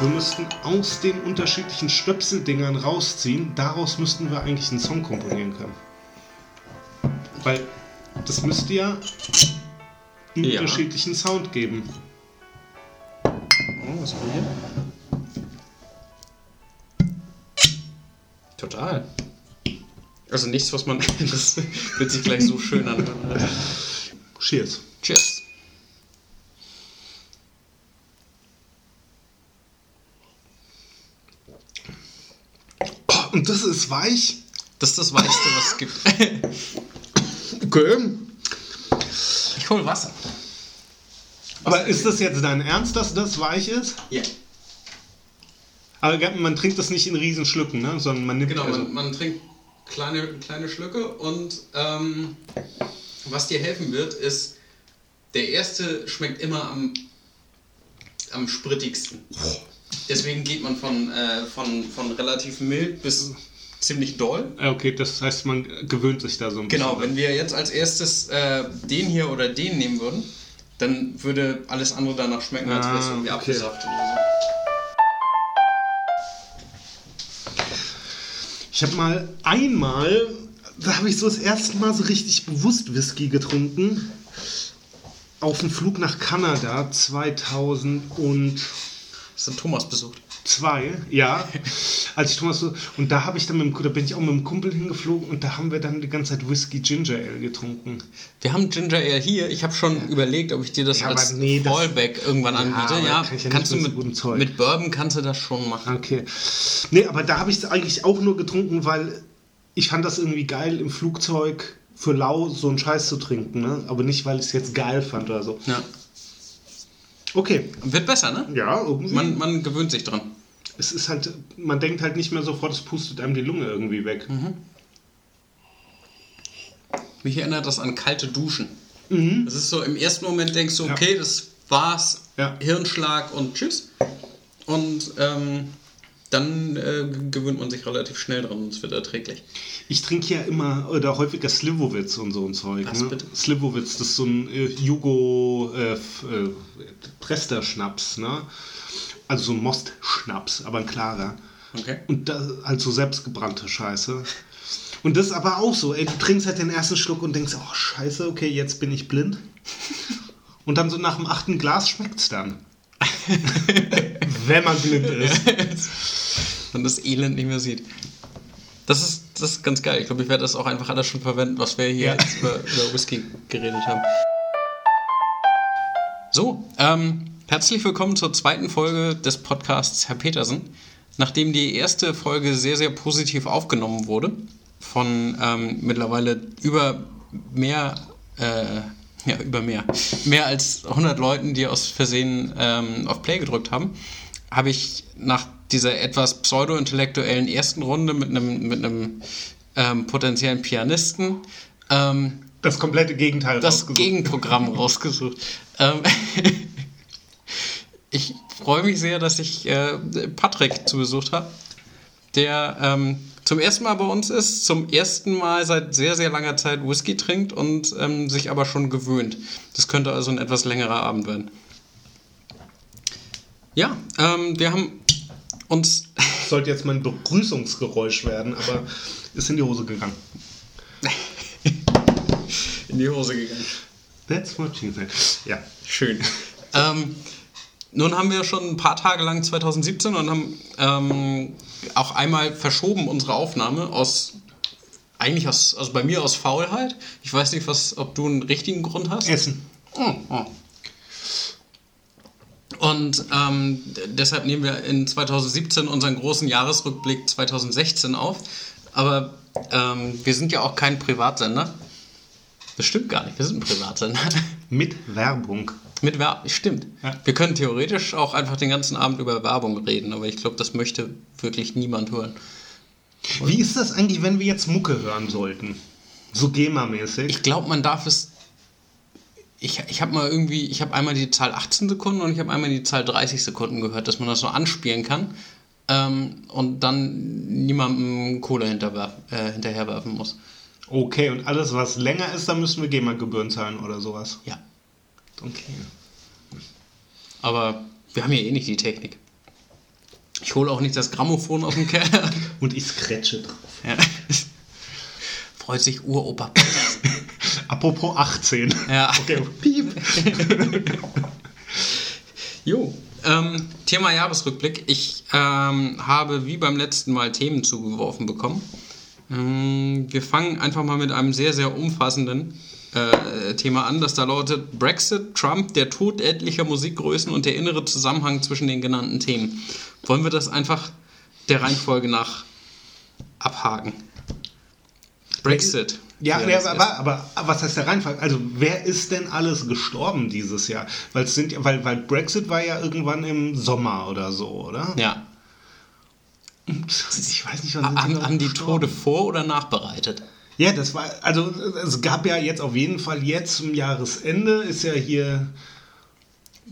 Wir müssten aus den unterschiedlichen Stöpseldingern rausziehen. Daraus müssten wir eigentlich einen Song komponieren können. Weil das müsste ja einen Ja. unterschiedlichen Sound geben. Oh, was haben wir hier? Total. Also nichts, was man. Das wird sich gleich so schön anhören. Cheers. Cheers. Oh, und das ist weich. Das ist das Weichste, was es gibt. Okay. Ich hol Wasser. Aber ist das jetzt dein Ernst, dass das weich ist? Ja. Aber man trinkt das nicht in Riesenschlücken, ne? sondern man nimmt Genau, also, man, man trinkt kleine, kleine Schlücke und ähm, was dir helfen wird, ist, der erste schmeckt immer am, am sprittigsten. Deswegen geht man von, äh, von, von relativ mild bis ziemlich doll. Okay, das heißt, man gewöhnt sich da so ein Genau, bisschen. wenn wir jetzt als erstes äh, den hier oder den nehmen würden, dann würde alles andere danach schmecken, als wäre es Ah, irgendwie okay. abgesaftet oder Ich habe mal einmal, da habe ich so das erste Mal so richtig bewusst Whisky getrunken. Auf dem Flug nach Kanada 2002. so. Das hat Thomas besucht. ja. Als ich Thomas so, und da habe ich dann mit dem, da bin ich auch mit dem Kumpel hingeflogen und da haben wir dann die ganze Zeit Whisky Ginger Ale getrunken. Wir haben Ginger Ale hier. Ich habe schon überlegt, ob ich dir das Ja, als nee, das- Fallback irgendwann anbiete. aber Ja, kann ja kannst du mit mit, so gutem Zeug. mit Bourbon kannst du das schon machen. Okay. Nee, aber da habe ich es eigentlich auch nur getrunken, weil ich fand das irgendwie geil, im Flugzeug für lau so einen Scheiß zu trinken, ne? Aber nicht, weil ich es jetzt geil fand oder so. Ja. Okay. Wird besser, ne? Ja, irgendwie. Man, man gewöhnt sich dran. es ist halt, man denkt halt nicht mehr sofort, es pustet einem die Lunge irgendwie weg. Mhm. Mich erinnert das an kalte Duschen. Das ist so, im ersten Moment denkst du, Ja. okay, das war's, Ja. Hirnschlag und tschüss. Und ähm, dann äh, gewöhnt man sich relativ schnell dran und es wird erträglich. Ich trinke ja immer oder häufiger Slivovitz und so ein Zeug. Was ne? bitte? Slivovitz, das ist so ein äh, Jugo äh, äh, Prester-Schnaps, ne? Also so ein Most-Schnaps, aber ein klarer. Okay. Und da halt so selbstgebrannte Scheiße. Und das ist aber auch so, ey, du trinkst halt den ersten Schluck und denkst, oh scheiße, okay, jetzt bin ich blind. Und dann so nach dem achten Glas schmeckt's dann. Wenn man blind ist. und das Elend nicht mehr sieht. Das ist, das ist ganz geil. Ich glaube, ich werde das auch einfach alles schon verwenden, was wir hier Ja. jetzt über, über Whisky geredet haben. So, ähm, herzlich willkommen zur zweiten Folge des Podcasts Herr Petersen. Nachdem die erste Folge sehr, sehr positiv aufgenommen wurde, von ähm, mittlerweile über mehr, äh, ja, über mehr, mehr als 100 Leuten, die aus Versehen ähm, auf Play gedrückt haben, habe ich nach dieser etwas pseudo-intellektuellen ersten Runde mit einem, mit einem ähm, potenziellen Pianisten ähm, Das komplette Gegenteil das rausgesucht. Gegenprogramm rausgesucht. Ähm, ich freue mich sehr, dass ich äh, Patrick zugesucht habe, der ähm, zum ersten Mal bei uns ist, zum ersten Mal seit sehr, sehr langer Zeit Whisky trinkt und ähm, sich aber schon gewöhnt. Das könnte also ein etwas längerer Abend werden. Ja, ähm, wir haben uns Sollte jetzt mein Begrüßungsgeräusch werden, aber ist in die Hose gegangen. in die Hose gegangen. That's what she said. Ja. Schön. ähm, nun haben wir schon ein paar Tage lang 2017 und haben ähm, auch einmal verschoben unsere Aufnahme aus eigentlich aus, also bei mir aus Faulheit. Ich weiß nicht, was, ob du einen richtigen Grund hast. Essen. Oh, oh. Und ähm, deshalb nehmen wir in 2017 unseren großen Jahresrückblick 2016 auf. Aber ähm, wir sind ja auch kein Privatsender. Das stimmt gar nicht, wir sind ein Privatsender. Mit Werbung. Mit Werbung, stimmt. Ja. Wir können theoretisch auch einfach den ganzen Abend über Werbung reden, aber ich glaube, das möchte wirklich niemand hören. Wie ist das eigentlich, wenn wir jetzt Mucke hören sollten? So GEMA-mäßig? Ich glaube, man darf es. Ich, ich habe mal irgendwie, ich habe einmal die Zahl 18 Sekunden und ich habe einmal die Zahl 30 Sekunden gehört, dass man das so anspielen kann ähm, und dann niemandem Kohle äh, hinterherwerfen muss. Okay, und alles, was länger ist, da müssen wir GEMA-Gebühren zahlen oder sowas. Ja. Okay. Aber wir haben ja eh nicht die Technik. Ich hole auch nicht das Grammophon aus dem Keller. Und ich scratche drauf. Ja. Freut sich Uropa. Apropos 18. Ja. Okay, piep. Jo. Ähm, Thema Jahresrückblick. Ich ähm, habe wie beim letzten Mal Themen zugeworfen bekommen. Ähm, wir fangen einfach mal mit einem sehr, sehr umfassenden äh, Thema an, das da lautet Brexit, Trump, der Tod etlicher Musikgrößen und der innere Zusammenhang zwischen den genannten Themen. Wollen wir das einfach der Reihenfolge nach abhaken? Brexit. Ja, das aber, aber, aber was heißt der Reihenfall? Also wer ist denn alles gestorben dieses Jahr? Weil es sind, weil, weil Brexit war ja irgendwann im Sommer oder so, oder? Ja. Ich weiß nicht, wann Haben, haben die? Tode vor- oder nachbereitet? Ja, das war, also es gab ja jetzt auf jeden Fall jetzt zum Jahresende ist ja hier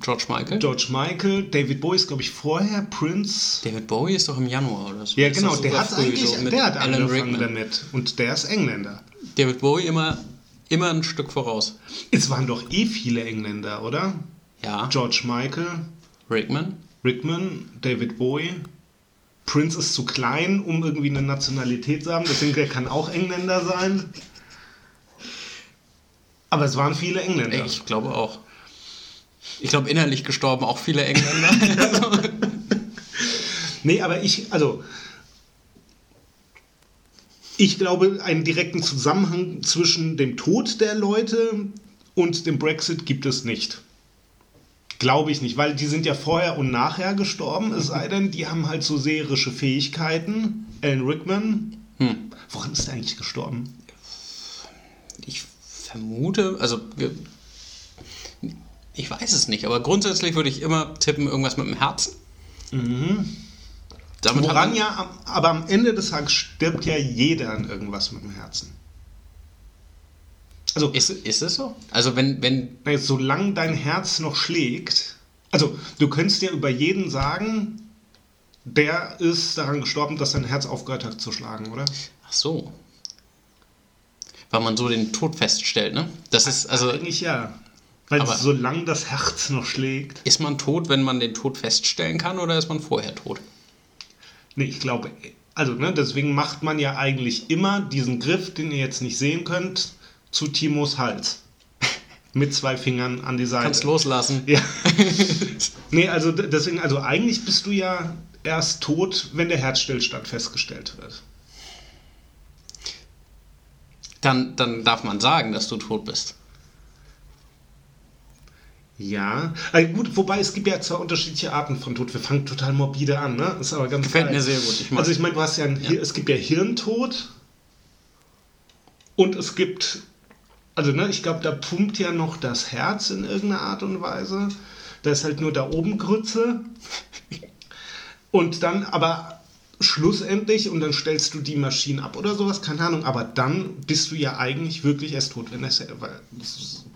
George Michael? George Michael, David Bowie ist glaube ich vorher, Prince. David Bowie ist doch im Januar oder so. Ja, genau, der hat eigentlich, so der hat angefangen damit und der ist Engländer. David Bowie immer, immer ein Stück voraus. Es waren doch eh viele Engländer, oder? Ja, George Michael, Rickman. Rickman, David Bowie. Prince ist zu klein, um irgendwie eine Nationalität zu haben, deswegen der kann auch Engländer sein. Aber es waren viele Engländer. Ich glaube auch. Ich glaube, innerlich gestorben auch viele Engländer. Nee, aber ich, also. Ich glaube, einen direkten Zusammenhang zwischen dem Tod der Leute und dem Brexit gibt es nicht. Glaube ich nicht, weil die sind ja vorher und nachher gestorben, es sei denn, die haben halt so seherische Fähigkeiten. Alan Rickman. Hm. Woran ist er eigentlich gestorben? ich vermute, also ich weiß es nicht, aber grundsätzlich würde ich immer tippen, irgendwas mit dem Herzen. Damit Woran ja, aber am Ende des Tages stirbt ja jeder an irgendwas mit dem Herzen. Also, Ist, ist es so? Also wenn, wenn, Na jetzt, solange dein Herz noch schlägt, also du könntest ja über jeden sagen, der ist daran gestorben, dass sein Herz aufgehört hat zu schlagen, oder? ach so. Weil man so den Tod feststellt, ne? Das ist, also Eigentlich ja. Weil Aber- solange das Herz noch schlägt. ist man tot, wenn man den Tod feststellen kann oder ist man vorher tot? Nee, ich glaube, also ne, deswegen macht man ja eigentlich immer diesen Griff, den ihr jetzt nicht sehen könnt, zu Timos Hals. Mit zwei Fingern an die Seite. Kannst loslassen. Ja. nee, also deswegen, also eigentlich bist du ja erst tot, wenn der Herzstillstand festgestellt wird. Dann, dann darf man sagen, dass du tot bist. Ja, also gut, wobei es gibt ja zwei unterschiedliche Arten von Tod. Wir fangen total morbide an, ne? Ist aber ganz Gefällt geil. mir sehr gut. Ich also ich meine, du hast ja, ein, Hir- es gibt ja Hirntod und es gibt, also ne, ich glaube, da pumpt ja noch das Herz in irgendeiner Art und Weise. Da ist halt nur da oben Grütze. Und dann aber schlussendlich, und dann stellst du die Maschinen ab oder sowas, keine Ahnung, aber dann bist du ja eigentlich wirklich erst tot, wenn das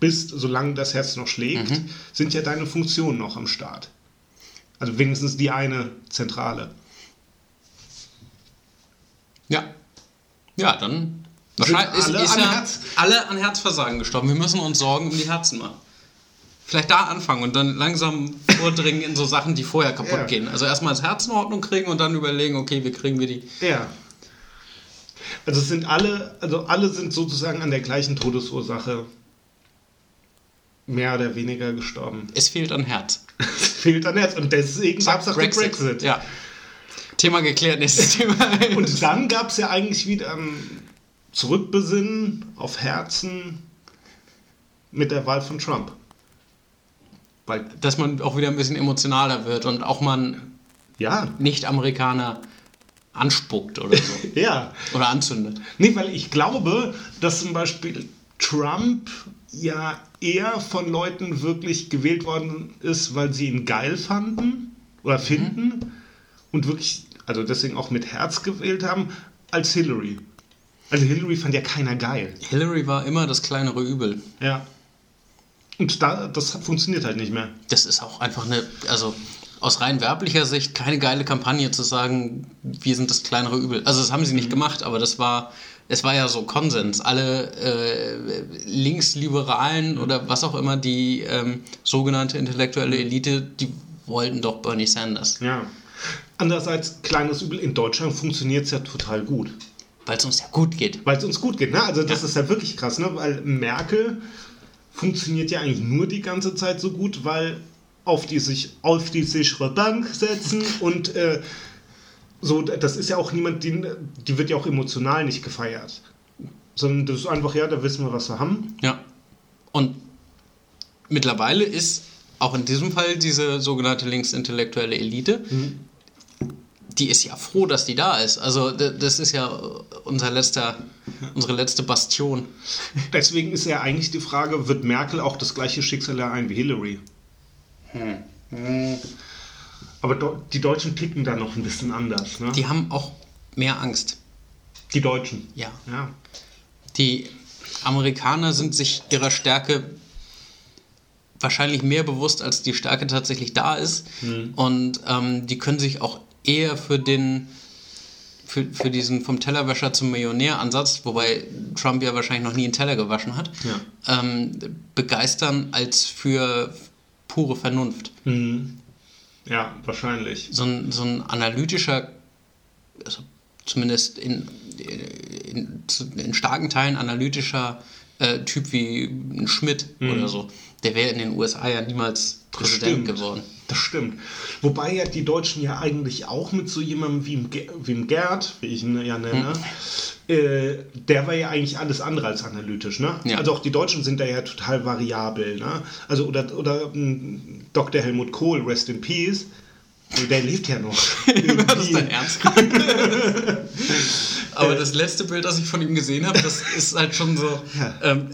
bist, solange das Herz noch schlägt, sind ja deine Funktionen noch am Start. Also wenigstens die eine Zentrale. Ja. Ja, dann. Wahrscheinlich alle ist, ist an ja Herz- alle an Herzversagen gestorben. Wir müssen uns Sorgen um die Herzen machen. Vielleicht da anfangen und dann langsam vordringen in so Sachen, die vorher kaputt Ja. gehen. Also erstmal das Herz in Ordnung kriegen und dann überlegen, okay, wie kriegen wir die. Ja. Also es sind alle, also alle sind sozusagen an der gleichen Todesursache mehr oder weniger gestorben. Es fehlt an Herz. Es fehlt an Herz. Und deswegen gab es auch den Brexit. Ja. Thema geklärt, nächstes Thema. Und dann gab es ja eigentlich wieder ein Zurückbesinnen auf Herzen mit der Wahl von Trump. Weil, Dass man auch wieder ein bisschen emotionaler wird und auch man ja, Nicht-Amerikaner anspuckt oder so. ja. oder anzündet. Nee, weil ich glaube, dass zum Beispiel Trump ja eher von Leuten wirklich gewählt worden ist, weil sie ihn geil fanden oder finden und wirklich, also deswegen auch mit Herz gewählt haben, als Hillary. Also Hillary fand ja keiner geil. Hillary war immer das kleinere Übel. Ja. Und da, das funktioniert halt nicht mehr. Das ist auch einfach eine, also aus rein werblicher Sicht keine geile Kampagne zu sagen, wir sind das kleinere Übel. Also das haben sie nicht gemacht, aber das war, es war ja so Konsens. Alle äh, Linksliberalen oder was auch immer, die ähm, sogenannte intellektuelle Elite, die wollten doch Bernie Sanders. Ja. Andererseits, kleines Übel, in Deutschland funktioniert es ja total gut. Weil es uns ja gut geht. Weil es uns gut geht, ne? Also das Ja. ist ja wirklich krass, ne? Weil Merkel funktioniert ja eigentlich nur die ganze Zeit so gut, weil auf die sich auf die sichere Bank setzen und äh, so, das ist ja auch niemand, die, die wird ja auch emotional nicht gefeiert. Sondern das ist einfach, ja, da wissen wir, was wir haben. Ja. Und mittlerweile ist auch in diesem Fall diese sogenannte linksintellektuelle Elite, die ist ja froh, dass die da ist. Also das ist ja unser letzter, unsere letzte Bastion. Deswegen ist ja eigentlich die Frage, wird Merkel auch das gleiche Schicksal ereilen wie Hillary? Aber do, die Deutschen ticken da noch ein bisschen anders, ne? Die haben auch mehr Angst. Die Deutschen. Ja. Ja. Die Amerikaner sind sich ihrer Stärke wahrscheinlich mehr bewusst, als die Stärke tatsächlich da ist. Und ähm, die können sich auch eher für den für, für diesen vom Tellerwäscher zum Millionär-Ansatz, wobei Trump ja wahrscheinlich noch nie einen Teller gewaschen hat, ähm, begeistern als für pure Vernunft. Ja, wahrscheinlich. So ein, so ein analytischer, also zumindest in, in, in starken Teilen analytischer äh, Typ wie ein Schmidt oder so, der wäre in den USA ja niemals Präsident geworden. Das stimmt. Wobei ja die Deutschen ja eigentlich auch mit so jemandem wie dem Gerd, wie ich ihn ja nenne, Hm. äh, der war ja eigentlich alles andere als analytisch. Ne? Ja. Also auch die Deutschen sind da ja total variabel. Ne? Also oder, oder mh, Dr. Helmut Kohl, Rest in Peace. Der lebt ja noch. War das dein Ernst? Aber das letzte Bild, das ich von ihm gesehen habe, das ist halt schon so Ja. ähm,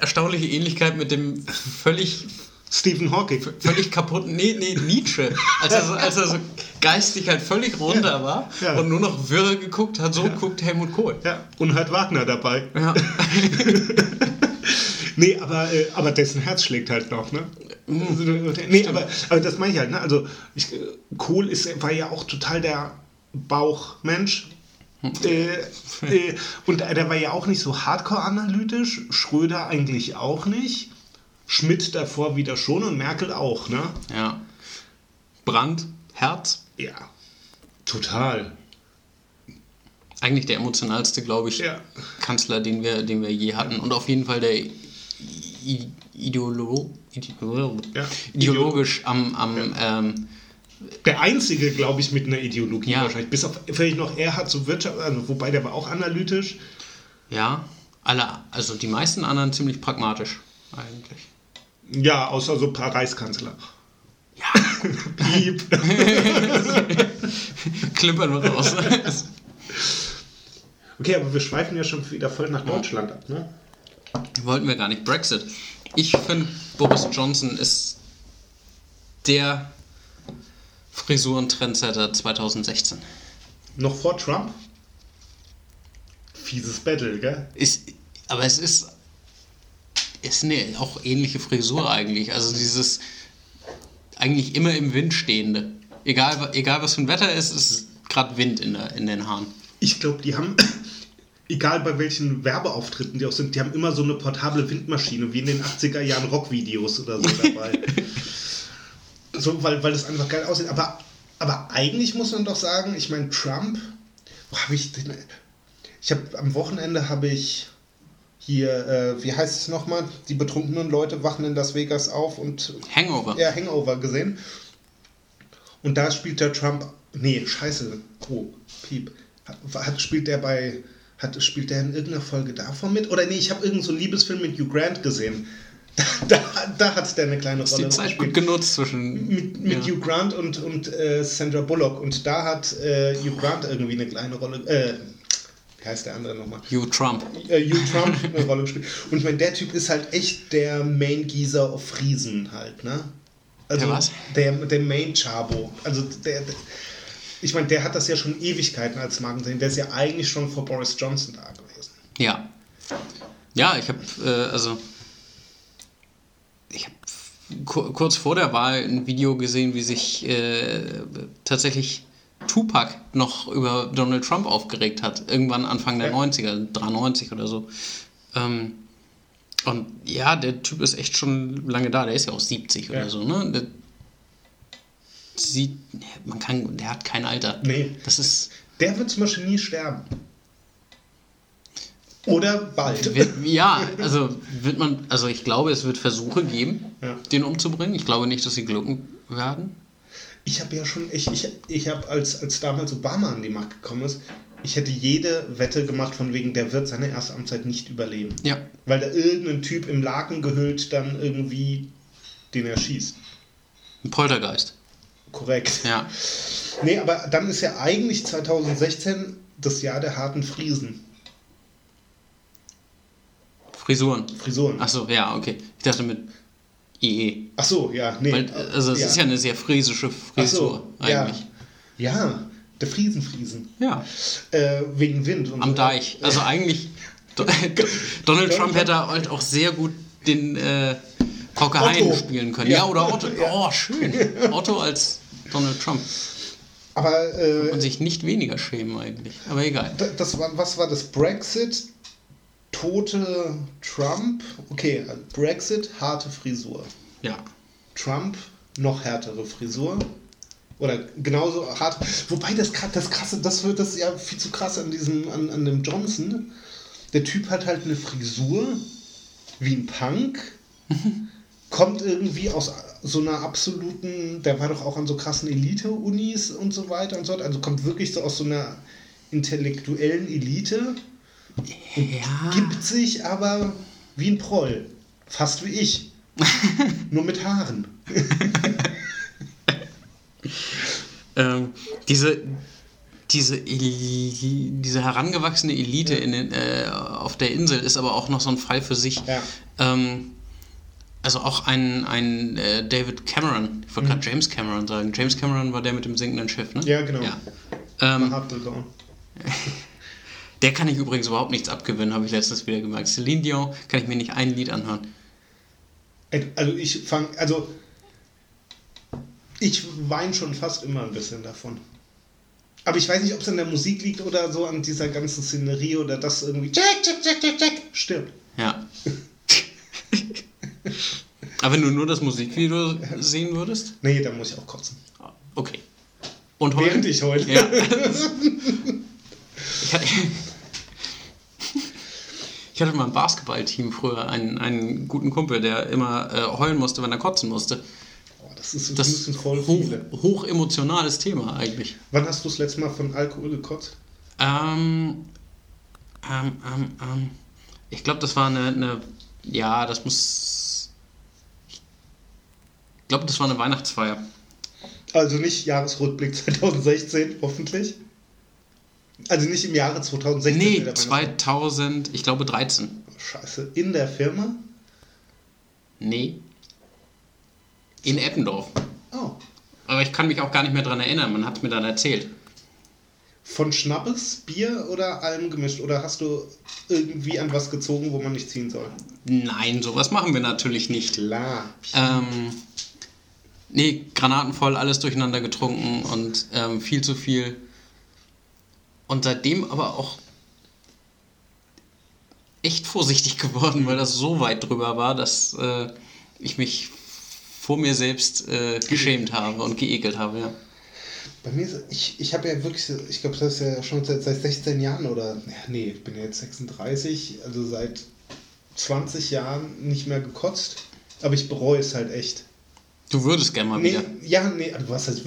erstaunliche Ähnlichkeit mit dem völlig Stephen Hawking. völlig kaputten, nee, nee, Nietzsche, als er so, als er so geistig halt völlig runter war Ja. und nur noch wirre geguckt hat, so guckt Helmut Kohl. Ja, und hat Wagner dabei. Ja. Nee, aber, äh, aber dessen Herz schlägt halt noch, ne? Also, nee, aber, aber das meine ich halt, ne? Also, ich, äh, Kohl ist, war ja auch total der Bauchmensch. Äh, äh, und der war ja auch nicht so hardcore analytisch. Schröder eigentlich auch nicht. Schmidt davor wieder schon und Merkel auch, ne? ja. Brand, Herz, Ja. Total. eigentlich der emotionalste, glaube ich, Ja. Kanzler, den wir, den wir je hatten. Und auf jeden Fall der Ideolo Ja. ideologisch am, am ähm, Der einzige, glaube ich, mit einer Ideologie Ja. wahrscheinlich. Bis auf vielleicht noch er hat so Wirtschaft, also, wobei der war auch analytisch. ja, alle, also die meisten anderen ziemlich pragmatisch eigentlich. Ja, außer so ein paar Reichskanzler. Ja, Piep. klimpern wir raus. Okay, aber wir schweifen ja schon wieder voll nach Deutschland ab, ne? Wollten wir gar nicht. Brexit. Ich finde, Boris Johnson ist der Frisurentrendsetter 2016. Noch vor Trump? Fieses Battle, gell? Ist, aber es ist, ist eine auch ähnliche Frisur eigentlich. Also dieses eigentlich immer im Wind stehende. Egal, egal was für ein Wetter ist, es ist gerade Wind in, der, in den Haaren. Ich glaube, die haben, egal bei welchen Werbeauftritten die auch sind, die haben immer so eine portable Windmaschine, wie in den 80er Jahren Rockvideos oder so dabei. so, weil, weil das einfach geil aussieht. Aber, aber eigentlich muss man doch sagen, ich meine, Trump, wo habe ich den, ich habe am Wochenende habe ich hier, äh, wie heißt es nochmal, die betrunkenen Leute wachen in Las Vegas auf und Hangover. ja, Hangover gesehen. Und da spielt der Trump. Nee, scheiße. Oh, Piep. Hat, hat, spielt der bei. Hat, spielt der in irgendeiner Folge davon mit? Oder nee, ich habe irgendeinen so einen Liebesfilm mit Hugh Grant gesehen. Da, da, da hat der eine kleine Ist Rolle die Zeit gut gespielt. genutzt zwischen. Mit, mit ja. Hugh Grant und, und äh, Sandra Bullock. Und da hat äh, Hugh Grant irgendwie eine kleine Rolle. Äh, wie heißt der andere nochmal? Hugh Trump. äh, Hugh Trump eine Rolle gespielt. Und ich meine, der Typ ist halt echt der Main Geezer auf Friesen halt, ne? Also Der was? Der, der Main Chabo. Also der, der ich meine, der hat das ja schon Ewigkeiten als Markensehen. Der ist ja eigentlich schon vor Boris Johnson da gewesen. Ja. Ja, ich habe, äh, also, ich habe kurz vor der Wahl ein Video gesehen, wie sich äh, tatsächlich Tupac noch über Donald Trump aufgeregt hat. Irgendwann Anfang der Ja. 90er, 93 oder so. Ähm, und ja, der Typ ist echt schon lange da. Der ist ja auch 70 Ja. oder so, ne? Der, sieht, man kann, der hat kein Alter. Nee. Das ist, Der wird zum Beispiel nie sterben. Oder bald. wird, ja, also wird man, also ich glaube, es wird Versuche geben, Ja. den umzubringen. Ich glaube nicht, dass sie glücken werden. Ich habe ja schon, ich, ich, ich habe, als, als damals Obama an die Macht gekommen ist, ich hätte jede Wette gemacht, von wegen, der wird seine erste Amtszeit nicht überleben. Ja. Weil da irgendein Typ im Laken gehüllt dann irgendwie den erschießt. Ein Poltergeist. Korrekt. Ja. Nee, aber dann ist ja eigentlich 2016 das Jahr der harten Friesen. Frisuren. Frisuren. Ach so, ja, okay. Ich dachte mit IE. Ach so, ja, nee. Weil, also es ist ja eine sehr friesische Frisur so, ja. eigentlich. Ja, der Friesenfriesen. Ja. Äh, wegen Wind und Am so. Deich. Also eigentlich, Do- Donald Trump hätte halt auch sehr gut den äh, Otto. Hein spielen können. Ja. Ja, oder Otto. Ja. Oh, schön. Otto als Donald Trump. Aber äh, Und sich nicht weniger schämen eigentlich. Aber egal. Das war, was war das? Brexit, tote Trump. Okay, also Brexit, harte Frisur. Ja. Trump, noch härtere Frisur. Oder genauso hart. Wobei das, das krasse, das wird das ja viel zu krass an diesem, an, an dem Johnson. Der Typ hat halt eine Frisur wie ein Punk. kommt irgendwie aus so einer absoluten, der war doch auch an so krassen Elite-Unis und so weiter und so fort. Also kommt wirklich so aus so einer intellektuellen Elite, Ja. gibt sich aber wie ein Proll. Fast wie ich. Nur mit Haaren. Ähm, diese, diese, Eli- diese herangewachsene Elite in den, äh, auf der Insel ist aber auch noch so ein Fall für sich. Ja. Ähm, also auch ein, ein äh, David Cameron, ich wollte gerade James Cameron sagen. James Cameron war der mit dem sinkenden Schiff, ne? Mhm. Ja, genau. Ja. Ähm, der kann ich übrigens überhaupt nichts abgewinnen, habe ich letztens wieder gemerkt. Celine Dion kann ich mir nicht ein Lied anhören. Also ich fange, also ich weine schon fast immer ein bisschen davon. Aber ich weiß nicht, ob es an der Musik liegt oder so an dieser ganzen Szenerie oder das irgendwie Jack, Jack, Jack, Jack, Jack stirbt. Ja. Aber wenn du nur das Musikvideo sehen würdest? Nee, da muss ich auch kotzen. Okay. Und heute? Während ich heule. Ja. Ich hatte, ich hatte mal im Basketballteam früher einen, einen guten Kumpel, der immer äh, heulen musste, wenn er kotzen musste. Oh, das ist Das müssen voll hoch, viele. hoch emotionales Thema eigentlich. Wann hast du das letzte Mal von Alkohol gekotzt? Ähm, ähm, ähm, ähm, ich glaube, das war eine, eine, ja, das muss, glaube, das war eine Weihnachtsfeier. Also nicht Jahresrückblick 2016, hoffentlich. Also nicht im Jahre 2016. Nee, der Weihnachts- 2000, ich glaube 13. Scheiße. In der Firma? Nee. In Eppendorf. Oh. Aber ich kann mich auch gar nicht mehr dran erinnern, man hat es mir dann erzählt. Von Schnappes, Bier oder allem gemischt? Oder hast du irgendwie an was gezogen, wo man nicht ziehen soll? Nein, sowas machen wir natürlich nicht. Klar. Ähm, nee, granatenvoll, alles durcheinander getrunken und ähm, viel zu viel. Und seitdem aber auch echt vorsichtig geworden, weil das so weit drüber war, dass äh, ich mich vor mir selbst äh, geschämt habe und geekelt habe, ja. Bei mir ist, ich, ich habe ja wirklich, ich glaube, das ist ja schon seit, seit 16 Jahren oder, nee, ich bin ja jetzt 36, also seit 20 Jahren nicht mehr gekotzt. Aber ich bereue es halt echt. Du würdest gerne mal Nee, wieder. ja, nee, du hast halt,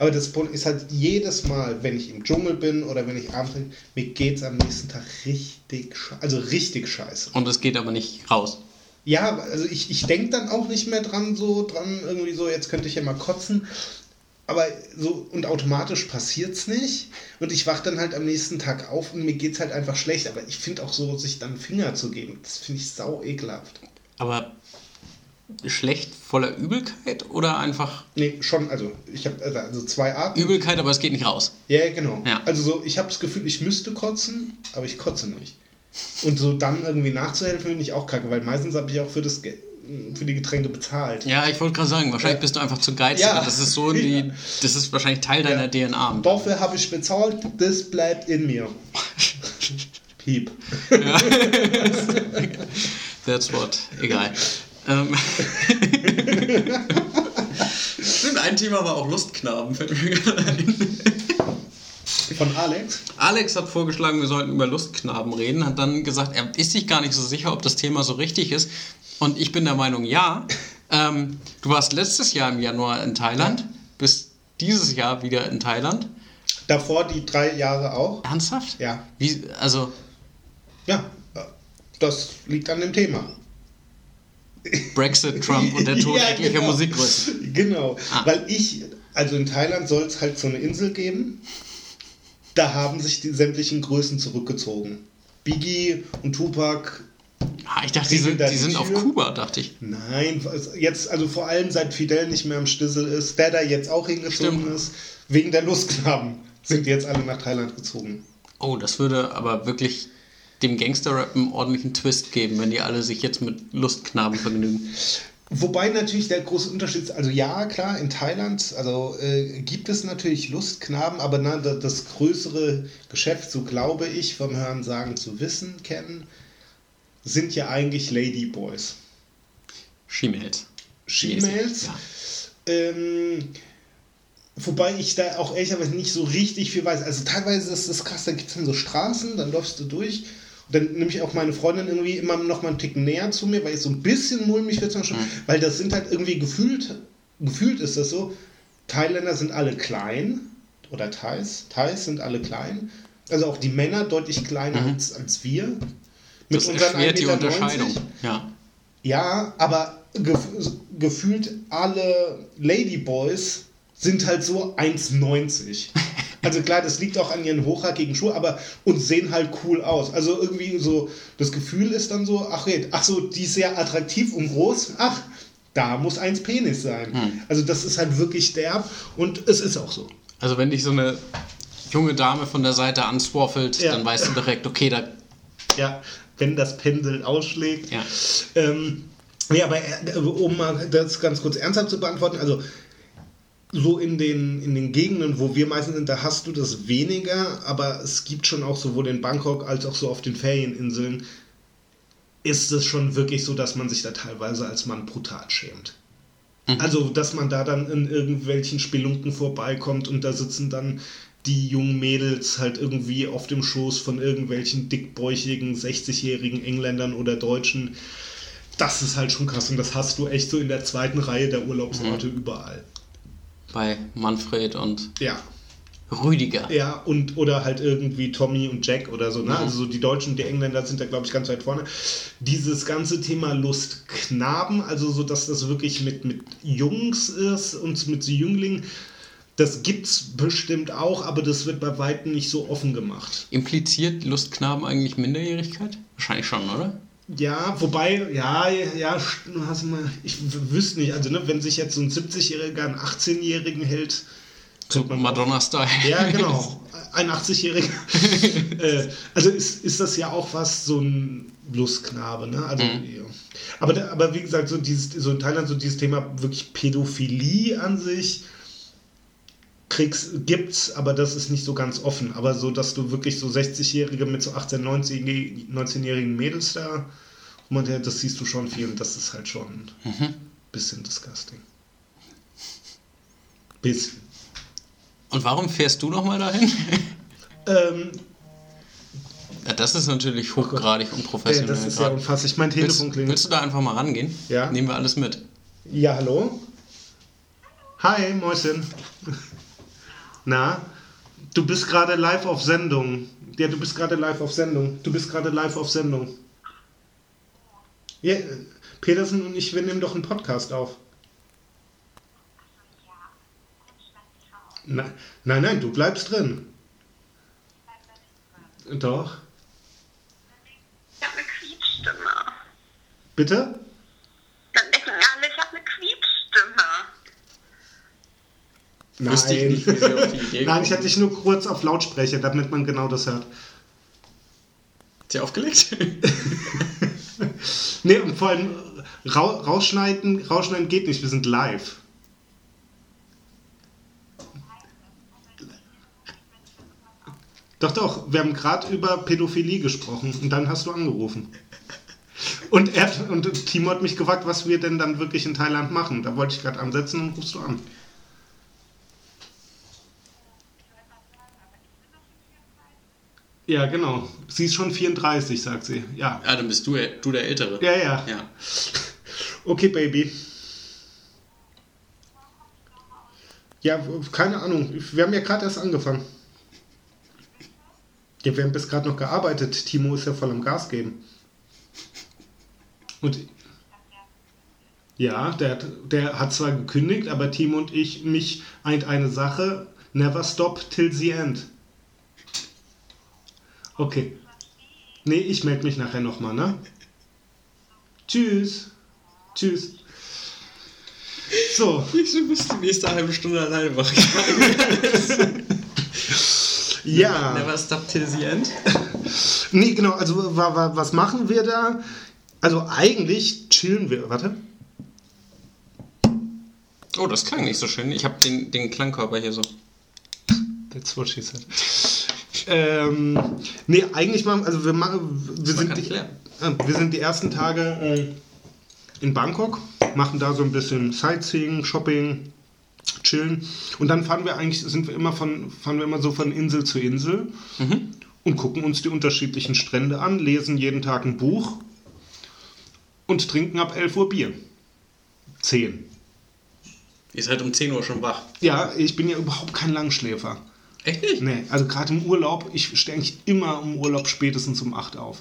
aber das Problem ist halt jedes Mal, wenn ich im Dschungel bin oder wenn ich abends, mir geht's am nächsten Tag richtig, also richtig scheiße. Und es geht aber nicht raus. Ja, also ich, ich denke dann auch nicht mehr dran, so dran, irgendwie so, jetzt könnte ich ja mal kotzen. Aber so, und automatisch passiert's nicht. Und ich wach dann halt am nächsten Tag auf und mir geht's halt einfach schlecht. Aber ich finde auch so, sich dann Finger zu geben, das finde ich sau ekelhaft. Aber schlecht voller Übelkeit oder einfach Nee, schon, also ich habe also, also zwei Arten. Übelkeit, aber es geht nicht raus? Ja, genau. Ja. Also so, ich habe das Gefühl, ich müsste kotzen, aber ich kotze nicht. Und so dann irgendwie nachzuhelfen, finde ich auch kacke, weil meistens habe ich auch für, das, Ge- für die Getränke bezahlt. Ja, ich wollte gerade sagen, wahrscheinlich Ja. bist du einfach zu geizig. Ja. Das ist so die, das ist wahrscheinlich Teil deiner DNA. Dafür habe ich bezahlt, das bleibt in mir. Piep. That's what. Egal. Ähm. Stimmt, einen Thema war auch Lustknaben, fällt mir gerade ein. Von Alex? Alex hat vorgeschlagen, wir sollten über Lustknaben reden, hat dann gesagt, er ist sich gar nicht so sicher, ob das Thema so richtig ist. Und ich bin der Meinung, ja. Ähm, du warst letztes Jahr im Januar in Thailand, bist dieses Jahr wieder in Thailand. Davor die drei Jahre auch. Ernsthaft? Ja. Wie, also, Ja, das liegt an dem Thema. Brexit, Trump und der Tod Ja, etlicher genau. Musikgrößen. Genau, Ah. weil ich, also in Thailand soll es halt so eine Insel geben. Da haben sich die sämtlichen Größen zurückgezogen. Biggie und Tupac, Ah, ich dachte, Die sind, die sind auf. Kuba, dachte ich. nein, also jetzt, also vor allem seit Fidel nicht mehr im Stissel ist, der da jetzt auch hingezogen Stimmt. ist, wegen der Lustknaben, sind die jetzt alle nach Thailand gezogen. Oh, das würde aber wirklich dem Gangster-Rap einen ordentlichen Twist geben, wenn die alle sich jetzt mit Lustknaben vergnügen. Wobei natürlich der große Unterschied ist, also ja, klar, in Thailand, also äh, gibt es natürlich Lustknaben, aber na, da- das größere Geschäft, so glaube ich, vom Hören sagen zu wissen, kennen, sind ja eigentlich Ladyboys. She-Mails. She-Mails. Ja. Ähm, wobei ich da auch ehrlicherweise nicht so richtig viel weiß. Also teilweise ist das krass, da gibt es dann so Straßen, dann läufst du durch. Dann nehme ich auch meine Freundin irgendwie immer noch mal einen Tick näher zu mir, weil ich so ein bisschen mulmig wird schon. Weil das sind halt irgendwie gefühlt, gefühlt ist das so, Thailänder sind alle klein. Oder Thais. Thais sind alle klein. Also auch die Männer deutlich kleiner als, als wir. Mit Das die 1,90 Unterscheidung. Ja. ja, aber gef gefühlt alle Ladyboys sind halt so 1,90. Also klar, das liegt auch an ihren hochhackigen Schuhen, aber und sehen halt cool aus. Also irgendwie so, das Gefühl ist dann so, ach, red, ach so, die ist sehr attraktiv und groß, ach, da muss eins Penis sein. Also das ist halt wirklich derb und es ist auch so. Also wenn dich so eine junge Dame von der Seite answaffelt, Ja. dann weißt du direkt, okay, da Ja, wenn das Pendel ausschlägt. Ja. Ähm, ja, aber äh, um mal das ganz kurz ernsthaft zu beantworten, also so in den, in den Gegenden, wo wir meistens sind, da hast du das weniger, aber es gibt schon auch sowohl in Bangkok als auch so auf den Ferieninseln, ist es schon wirklich so, dass man sich da teilweise als Mann brutal schämt. Also, dass man da dann in irgendwelchen Spelunken vorbeikommt und da sitzen dann die jungen Mädels halt irgendwie auf dem Schoß von irgendwelchen dickbäuchigen 60-jährigen Engländern oder Deutschen. Das ist halt schon krass und das hast du echt so in der zweiten Reihe der Urlaubsorte überall. Bei Manfred und Ja. Rüdiger. Ja, und oder halt irgendwie Tommy und Jack oder so, ne? Also so die Deutschen und die Engländer sind da, glaube ich, ganz weit vorne. Dieses ganze Thema Lustknaben, also so, dass das wirklich mit, mit Jungs ist und mit Jünglingen, das gibt's bestimmt auch, aber das wird bei Weitem nicht so offen gemacht. Impliziert Lustknaben eigentlich Minderjährigkeit? Wahrscheinlich schon, oder? Ja, wobei, ja, ja, st- hast mal, ich wüsste nicht, also ne, wenn sich jetzt so ein 70-Jähriger einen 18-Jährigen hält, So man- Madonna-Style. Ja, genau. Ein 80-Jähriger. äh, also ist, ist das ja auch was, so ein Lustknabe, ne? Also, ja. aber, aber wie gesagt, so, dieses, so in Thailand so dieses Thema wirklich Pädophilie an sich kriegst, gibt's, aber das ist nicht so ganz offen. Aber so, dass du wirklich so 60-Jährige mit so 18-, 19- 19-jährigen Mädels da, und das siehst du schon viel und das ist halt schon ein bisschen disgusting. Bisschen. Und warum fährst du nochmal dahin? Ähm, Ja, das ist natürlich hochgradig Ja, unprofessionell. das ist ja unfasslich. Mein willst, Telefon klingelt. willst du da einfach mal rangehen? Ja. Nehmen wir alles mit. Ja, hallo? Hi, Mäuschen. Na, du bist gerade live auf Sendung. Ja, du bist gerade live auf Sendung. Du bist gerade live auf Sendung. Ja, Petersen und ich, wir nehmen doch einen Podcast auf. Na, nein, nein, du bleibst drin. Doch. Ich habe eine Quietschstimme. Bitte? Dann denken alle, ich habe eine Quietschstimme. Nein. Wüsste ich nicht, wie sie auf die Idee Nein, ich hatte dich nur kurz auf Lautsprecher, damit man genau das hört. Hat sie aufgelegt? Nee, und vor allem rau rausschneiden, rausschneiden geht nicht, wir sind live. Doch, doch, wir haben gerade über Pädophilie gesprochen und dann hast du angerufen. Und, er, und Timo hat mich gefragt, was wir denn dann wirklich in Thailand machen. Da wollte ich gerade ansetzen und rufst du an. Ja, genau. Sie ist schon 34, sagt sie. Ja. Ja, dann bist du, du der Ältere. Ja, ja. Ja. Okay, Baby. Ja, keine Ahnung. Wir haben ja gerade erst angefangen. Ja, wir haben bis gerade noch gearbeitet. Timo ist ja voll am Gas geben. Und ja, der, hat- der hat zwar gekündigt, aber Timo und ich, mich eint eine Sache: never stop till the end. Okay. Nee, ich melde mich nachher nochmal, ne? Tschüss. Tschüss. So, Du bist die nächste halbe Stunde alleine wach. ja. Never stop till the end. Nee, genau, also wa, wa, was machen wir da? Also eigentlich chillen wir. Warte. Oh, das klang nicht so schön. Ich habe den, den Klangkörper hier so. That's what she said. Ähm, nee, eigentlich machen also wir machen wir sind, die, äh, wir sind die ersten Tage äh, in Bangkok, machen da so ein bisschen Sightseeing, Shopping, chillen und dann fahren wir eigentlich sind wir immer von fahren wir immer so von Insel zu Insel und gucken uns die unterschiedlichen Strände an, lesen jeden Tag ein Buch und trinken ab 11 Uhr Bier. 10. Ihr seid um 10 Uhr schon wach. Ja, ich bin ja überhaupt kein Langschläfer. Echt nicht? Nee, also gerade im Urlaub, ich stehe eigentlich immer im Urlaub spätestens um 8 auf.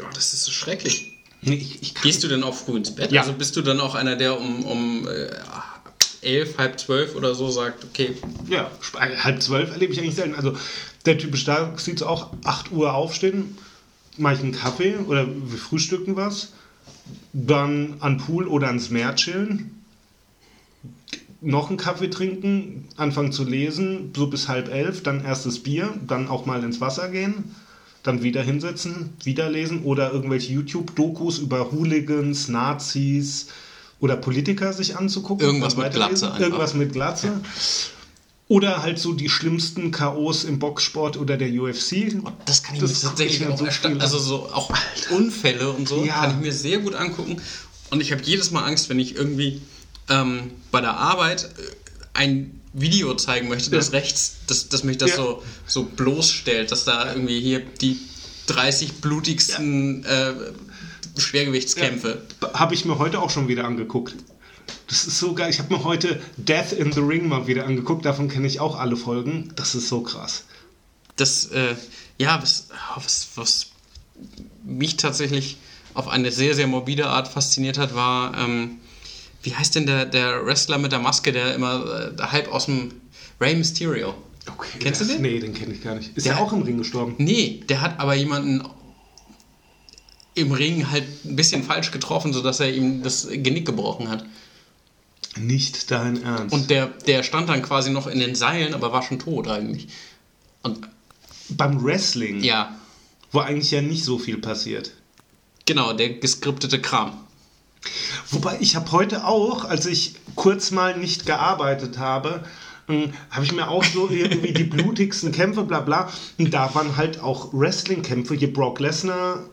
Oh, das ist so schrecklich. Nee, ich, ich Gehst du denn auch früh ins Bett? Ja. Also bist du dann auch einer, der um, um äh, 11, halb 12 oder so sagt, okay, ja, äh, halb zwölf erlebe ich eigentlich selten. Also der typisch da sieht auch 8 Uhr aufstehen, mache ich einen Kaffee oder wir frühstücken was, dann an Pool oder ans Meer chillen, noch einen Kaffee trinken, anfangen zu lesen, so bis halb elf, dann erstes Bier, dann auch mal ins Wasser gehen, dann wieder hinsetzen, wieder lesen oder irgendwelche YouTube-Dokus über Hooligans, Nazis oder Politiker sich anzugucken. Irgendwas mit Glatze einfach. Irgendwas mit Glatze. Oder halt so die schlimmsten K.O.s im Boxsport oder der UFC. das kann ich Das mir tatsächlich auch so Also so auch Unfälle und so Ja. kann ich mir sehr gut angucken. Und ich habe jedes Mal Angst, wenn ich irgendwie ähm, bei der Arbeit äh, ein Video zeigen möchte, das Ja. rechts, dass, dass mich das Ja. so, so bloßstellt, dass da irgendwie hier die 30 blutigsten äh, Schwergewichtskämpfe. Habe ich mir heute auch schon wieder angeguckt. Das ist so geil. Ich habe mir heute Death in the Ring mal wieder angeguckt. Davon kenne ich auch alle Folgen. Das ist so krass. das, äh, ja, was, was, was mich tatsächlich auf eine sehr, sehr morbide Art fasziniert hat, war, ähm, wie heißt denn der, der Wrestler mit der Maske, der immer äh, halb aus dem Rey Mysterio? Okay, Kennst du das- den? Nee, den kenne ich gar nicht. Ist Der- der auch im Ring gestorben? Nee, der hat aber jemanden im Ring halt ein bisschen falsch getroffen, sodass er ihm das Genick gebrochen hat. Nicht dein Ernst. Und der, der stand dann quasi noch in den Seilen, aber war schon tot eigentlich. Und beim Wrestling, ja, wo eigentlich ja nicht so viel passiert. genau, der geskriptete Kram. Wobei ich habe heute auch, als ich kurz mal nicht gearbeitet habe, ähm, habe ich mir auch so irgendwie die blutigsten Kämpfe, bla bla. Und da waren halt auch Wrestling-Kämpfe. Hier Brock Lesnar,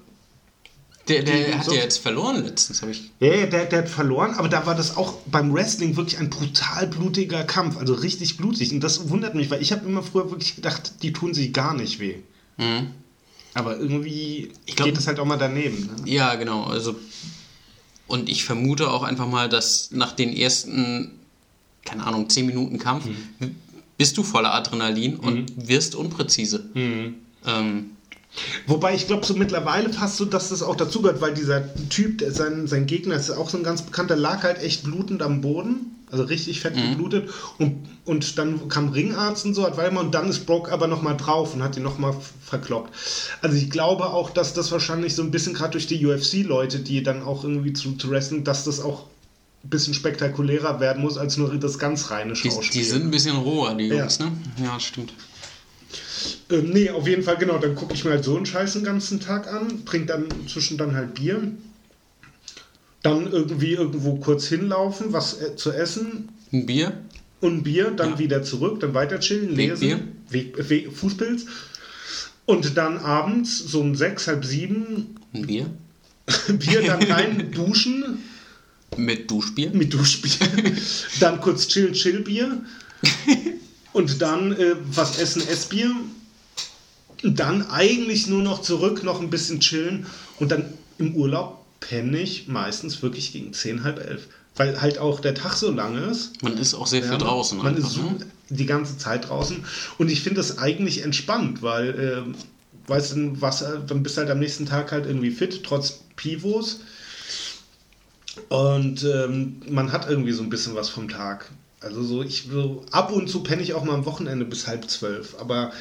Der, der hat so- ja jetzt verloren letztens, habe ich. ja, ja, der, der hat verloren, aber da war das auch beim Wrestling wirklich ein brutal blutiger Kampf. Also richtig blutig. Und das wundert mich, weil ich habe immer früher wirklich gedacht, die tun sich gar nicht weh. Mhm. Aber irgendwie glaub- geht es halt auch mal daneben. Ne? Ja, genau. Also und ich vermute auch einfach mal, dass nach den ersten, keine Ahnung, 10 Minuten Kampf Mhm. bist du voller Adrenalin und wirst unpräzise. Mhm. Ähm, Wobei ich glaube, so mittlerweile fast so, dass das auch dazugehört, weil dieser Typ, der, sein, sein Gegner ist auch so ein ganz bekannter, lag halt echt blutend am Boden, also richtig fett geblutet. Und, und dann kam Ringarzt und so, hat Weimar und dann ist Brock aber nochmal drauf und hat ihn nochmal verkloppt. Also ich glaube auch, dass das wahrscheinlich so ein bisschen gerade durch die UFC-Leute, die dann auch irgendwie zu, zu wrestlen, dass das auch ein bisschen spektakulärer werden muss, als nur das ganz reine die, Schauspiel. die sind ein bisschen roher, die Ja. Jungs, ne? Ja, stimmt. Ähm, nee, auf jeden Fall, genau. Dann gucke ich mir halt so einen Scheiß den ganzen Tag an, trinke dann zwischen dann halt Bier. Dann irgendwie irgendwo kurz hinlaufen, was äh, zu essen Ein Bier? und ein Bier, dann Ja. wieder zurück, dann weiter chillen, lesen. Weg, Weg, Fußpilz. Und dann abends so um sechs, halb sieben Ein Bier? Bier, dann rein duschen Mit Duschbier? mit Duschbier. dann kurz chillen, Chillbier. Und dann äh, was essen, Essbier. dann eigentlich nur noch zurück, noch ein bisschen chillen und dann im Urlaub penne ich meistens wirklich gegen 10, halb elf. Weil halt auch der Tag so lang ist. Man ist auch sehr viel Ja, draußen. Man einfach, ist so ne? die ganze Zeit draußen. Und ich finde das eigentlich entspannt, weil, ähm, weißt du, was, äh, dann bist du halt am nächsten Tag halt irgendwie fit, trotz Pivos. Und ähm, man hat irgendwie so ein bisschen was vom Tag. Also so, ich so, ab und zu penne ich auch mal am Wochenende bis halb zwölf. Aber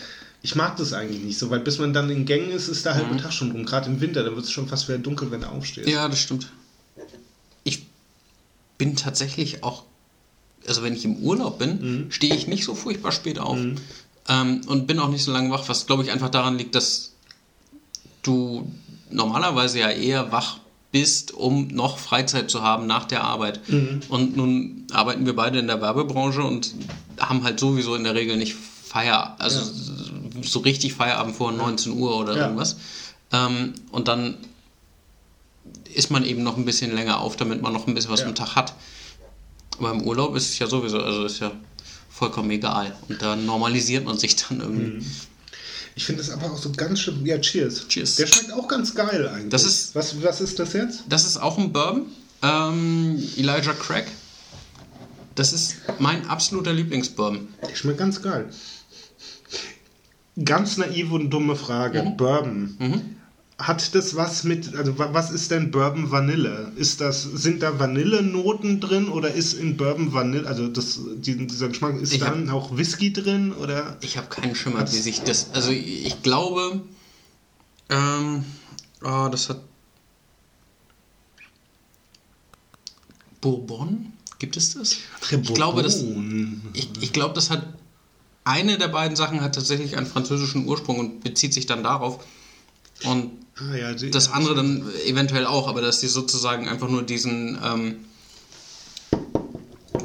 ich mag das eigentlich nicht so, weil bis man dann in Gängen ist, ist da halt ein Tag schon rum. Gerade im Winter, da wird es schon fast wieder dunkel, wenn du aufstehst. Ja, das stimmt. Ich bin tatsächlich auch, also wenn ich im Urlaub bin, stehe ich nicht so furchtbar spät auf. Ähm, und bin auch nicht so lange wach, was glaube ich einfach daran liegt, dass du normalerweise ja eher wach bist, um noch Freizeit zu haben nach der Arbeit. Und nun arbeiten wir beide in der Werbebranche und haben halt sowieso in der Regel nicht Feierabend, also so richtig Feierabend vor 19 Uhr oder Ja. irgendwas. Ähm, und dann ist man eben noch ein bisschen länger auf, damit man noch ein bisschen was Ja. am Tag hat. Aber im Urlaub ist es ja sowieso, also ist ja vollkommen egal. Und da normalisiert man sich dann irgendwie. Mhm. Ich finde das aber auch so ganz schön. Ja, cheers. Cheers. Der schmeckt auch ganz geil eigentlich. Das ist- was, was ist das jetzt? Das ist auch ein Bourbon. Ähm, Elijah Craig. Das ist mein absoluter Lieblingsbourbon. Der schmeckt ganz geil. Ganz naive und dumme Frage. Mhm. Bourbon. Hat das was mit, also wa- was ist denn Bourbon Vanille? Ist das, sind da Vanillenoten drin oder ist in Bourbon Vanille, also das, dieser Geschmack, ist Ich da hab- auch Whisky drin oder? Ich habe keinen Schimmer, wie sich das. Also ich glaube, ähm, oh, das hat Bourbon. Gibt es das? Ich glaube, das. Ich, ich glaube, das hat eine der beiden Sachen hat tatsächlich einen französischen Ursprung und bezieht sich dann darauf. Und Ah, ja, die- das andere dann eventuell auch, aber dass die sozusagen einfach nur diesen ähm,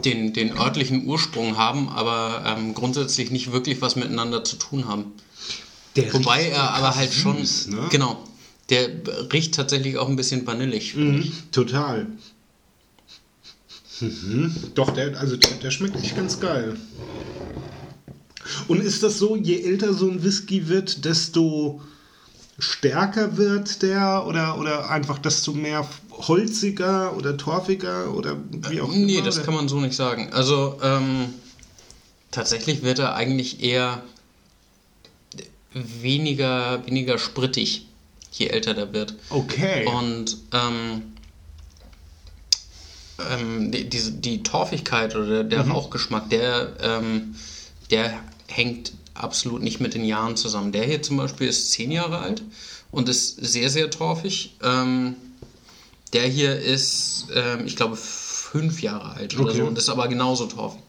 den, den örtlichen Ursprung haben, aber ähm, grundsätzlich nicht wirklich was miteinander zu tun haben. der Wobei er aber halt schon süß, ne? genau, der riecht tatsächlich auch ein bisschen vanillig. Mhm, total. Mhm. Doch, der, also der, der schmeckt echt ganz geil. Und ist das so, je älter so ein Whisky wird, desto stärker wird der oder, oder einfach desto mehr holziger oder torfiger oder wie auch immer? Nee, das oder? kann man so nicht sagen. Also ähm, tatsächlich wird er eigentlich eher weniger, weniger sprittig, je älter der wird. Okay. Und ähm, ähm, die, diese, die Torfigkeit oder der Mhm. Rauchgeschmack, der, ähm, der hängt absolut nicht mit den Jahren zusammen. Der hier zum Beispiel ist zehn Jahre alt und ist sehr, sehr torfig. Ähm, der hier ist, ähm, ich glaube, fünf Jahre alt oder Okay. so und ist aber genauso torfig.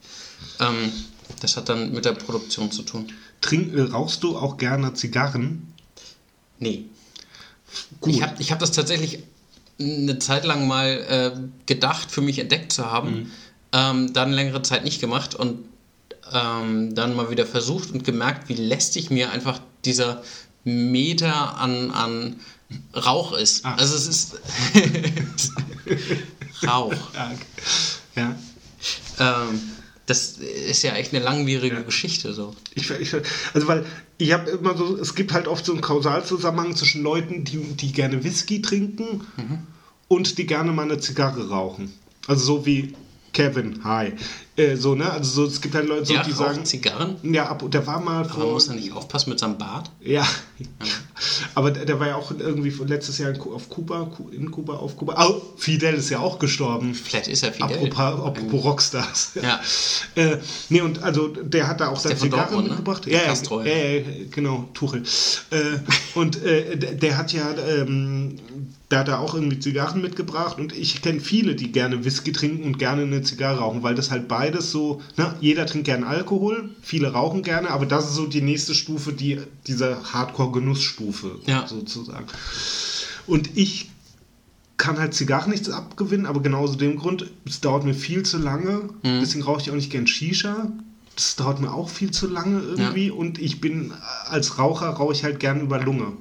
Ähm, das hat dann mit der Produktion zu tun. Trink, äh, rauchst du auch gerne Zigarren? Nee. Gut. Ich habe ich hab das tatsächlich eine Zeit lang mal äh, gedacht, für mich entdeckt zu haben. Mhm. Ähm, dann längere Zeit nicht gemacht und ähm, dann mal wieder versucht und gemerkt, wie lästig mir einfach dieser Meter an, an Rauch ist. Ah. Also es ist Rauch. Ja. ja. Ähm, das ist ja echt eine langwierige Geschichte so. Ich, ich, also weil ich habe immer so, es gibt halt oft so einen Kausalzusammenhang zwischen Leuten, die, die gerne Whisky trinken und die gerne mal eine Zigarre rauchen. Also so wie Kevin, hi. Äh, so, ne? Also so, es gibt halt Leute, so, Ja, die sagen. Zigarren, Ja, ab, der war mal aber vor. muss er nicht aufpassen mit seinem Bart? Ja. Aber der, der war ja auch irgendwie letztes Jahr auf Kuba, Ku- in Kuba, auf Kuba. Oh, Fidel ist ja auch gestorben. Vielleicht ist er Fidel. Apropos, apropos Rockstars. Ja. Äh, nee, und also der hat da auch seine der von Zigarre Dortmund, ne? mitgebracht. Ja, ja, Castro, ja, ja. ja, genau, Tuchel. Äh, und äh, der, der hat ja, ähm, der hat da auch irgendwie Zigarren mitgebracht und ich kenne viele, die gerne Whisky trinken und gerne eine Zigarre rauchen, weil das halt beides so, ne, jeder trinkt gerne Alkohol, viele rauchen gerne, aber das ist so die nächste Stufe, die diese Hardcore-Genussstufe Ja. sozusagen. Und ich kann halt Zigarren nichts abgewinnen, aber genauso dem Grund, es dauert mir viel zu lange. Mhm. Deswegen rauche ich auch nicht gern Shisha. Das dauert mir auch viel zu lange irgendwie. Und ich bin als Raucher rauche ich halt gern über Lunge.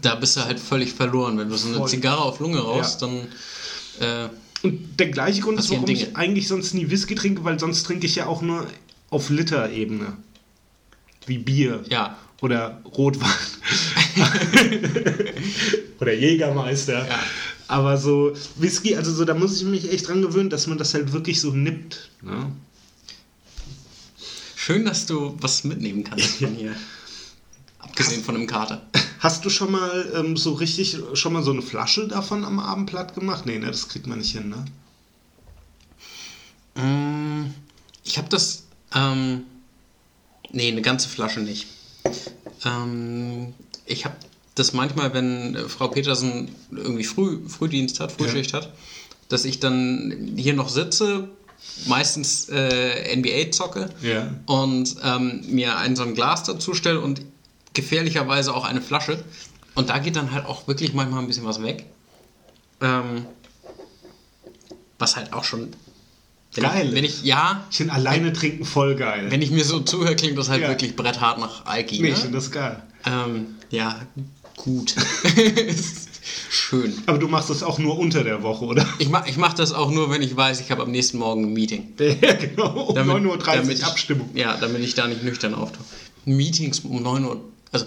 Da bist du halt völlig verloren. Wenn du so eine Voll. Zigarre auf Lunge rauchst, Ja. dann. Äh, Und der gleiche Grund ist, warum ich Dinge. eigentlich sonst nie Whisky trinke, weil sonst trinke ich ja auch nur auf Literebene. wie Bier Ja. oder Rotwein oder Jägermeister. Ja. Aber so Whisky, also so, da muss ich mich echt dran gewöhnen, dass man das halt wirklich so nippt. Ne? Schön, dass du was mitnehmen kannst von hier. Abgesehen von einem Kater. Hast du schon mal ähm, so richtig, schon mal so eine Flasche davon am Abend platt gemacht? Nee, ne, das kriegt man nicht hin, ne? Mm, Ich habe das. Ähm, nee, eine ganze Flasche nicht. Ähm, ich habe das manchmal, wenn äh, Frau Petersen irgendwie Früh, Frühdienst hat, Frühschicht hat, dass ich dann hier noch sitze, meistens äh, NBA zocke Ja. und ähm, mir ein so ein Glas dazu stelle und gefährlicherweise auch eine Flasche. Und da geht dann halt auch wirklich manchmal ein bisschen was weg. Ähm, was halt auch schon. Wenn Geil Ich, wenn ist. ich, ja, Ich finde alleine trinken voll geil. wenn ich mir so zuhöre, klingt das halt Ja. wirklich bretthart nach Alki. nee, ne? ich finde das geil. ähm, ja, gut. Schön. Aber du machst das auch nur unter der Woche, oder? Ich mache ich mach das auch nur, wenn ich weiß, ich habe am nächsten Morgen ein Meeting. Ja, genau. Um 9.30 Uhr damit ich, Abstimmung. Ja, damit ich da nicht nüchtern auftauche. Meetings um 9 Uhr, also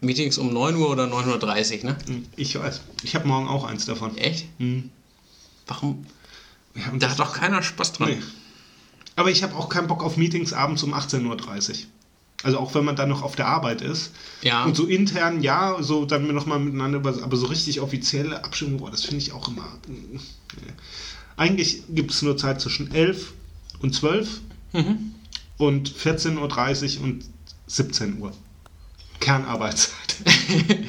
Meetings um 9 Uhr oder 9.30 Uhr, ne? Ich weiß. Ich habe morgen auch eins davon. Echt? Hm. Warum? Ja, und Da hat doch keiner Spaß dran. Nee. Aber ich habe auch keinen Bock auf Meetings abends um 18.30 Uhr. Also auch wenn man dann noch auf der Arbeit ist. Ja. Und so intern, ja, so dann nochmal miteinander, über, aber so richtig offizielle Abstimmung, boah, das finde ich auch immer. mm, nee. Eigentlich gibt es nur Zeit zwischen 11 und 12 Mhm. und 14.30 Uhr und 17 Uhr. Kernarbeitszeit.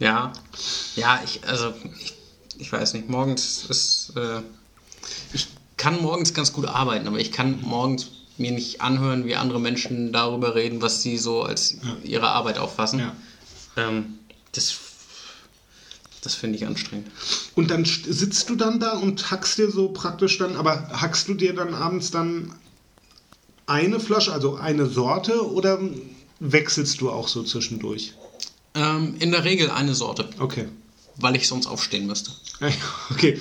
Ja. Ja, ich, also, ich, ich weiß nicht, morgens ist, äh, ich kann morgens ganz gut arbeiten, aber ich kann morgens mir nicht anhören, wie andere Menschen darüber reden, was sie so als ihre Arbeit auffassen. Ja. Ähm, das das finde ich anstrengend. Und dann sitzt du dann da und hackst dir so praktisch dann, aber hackst du dir dann abends dann eine Flasche, also eine Sorte oder wechselst du auch so zwischendurch? Ähm, in der Regel eine Sorte, Okay. weil ich sonst aufstehen müsste. Okay.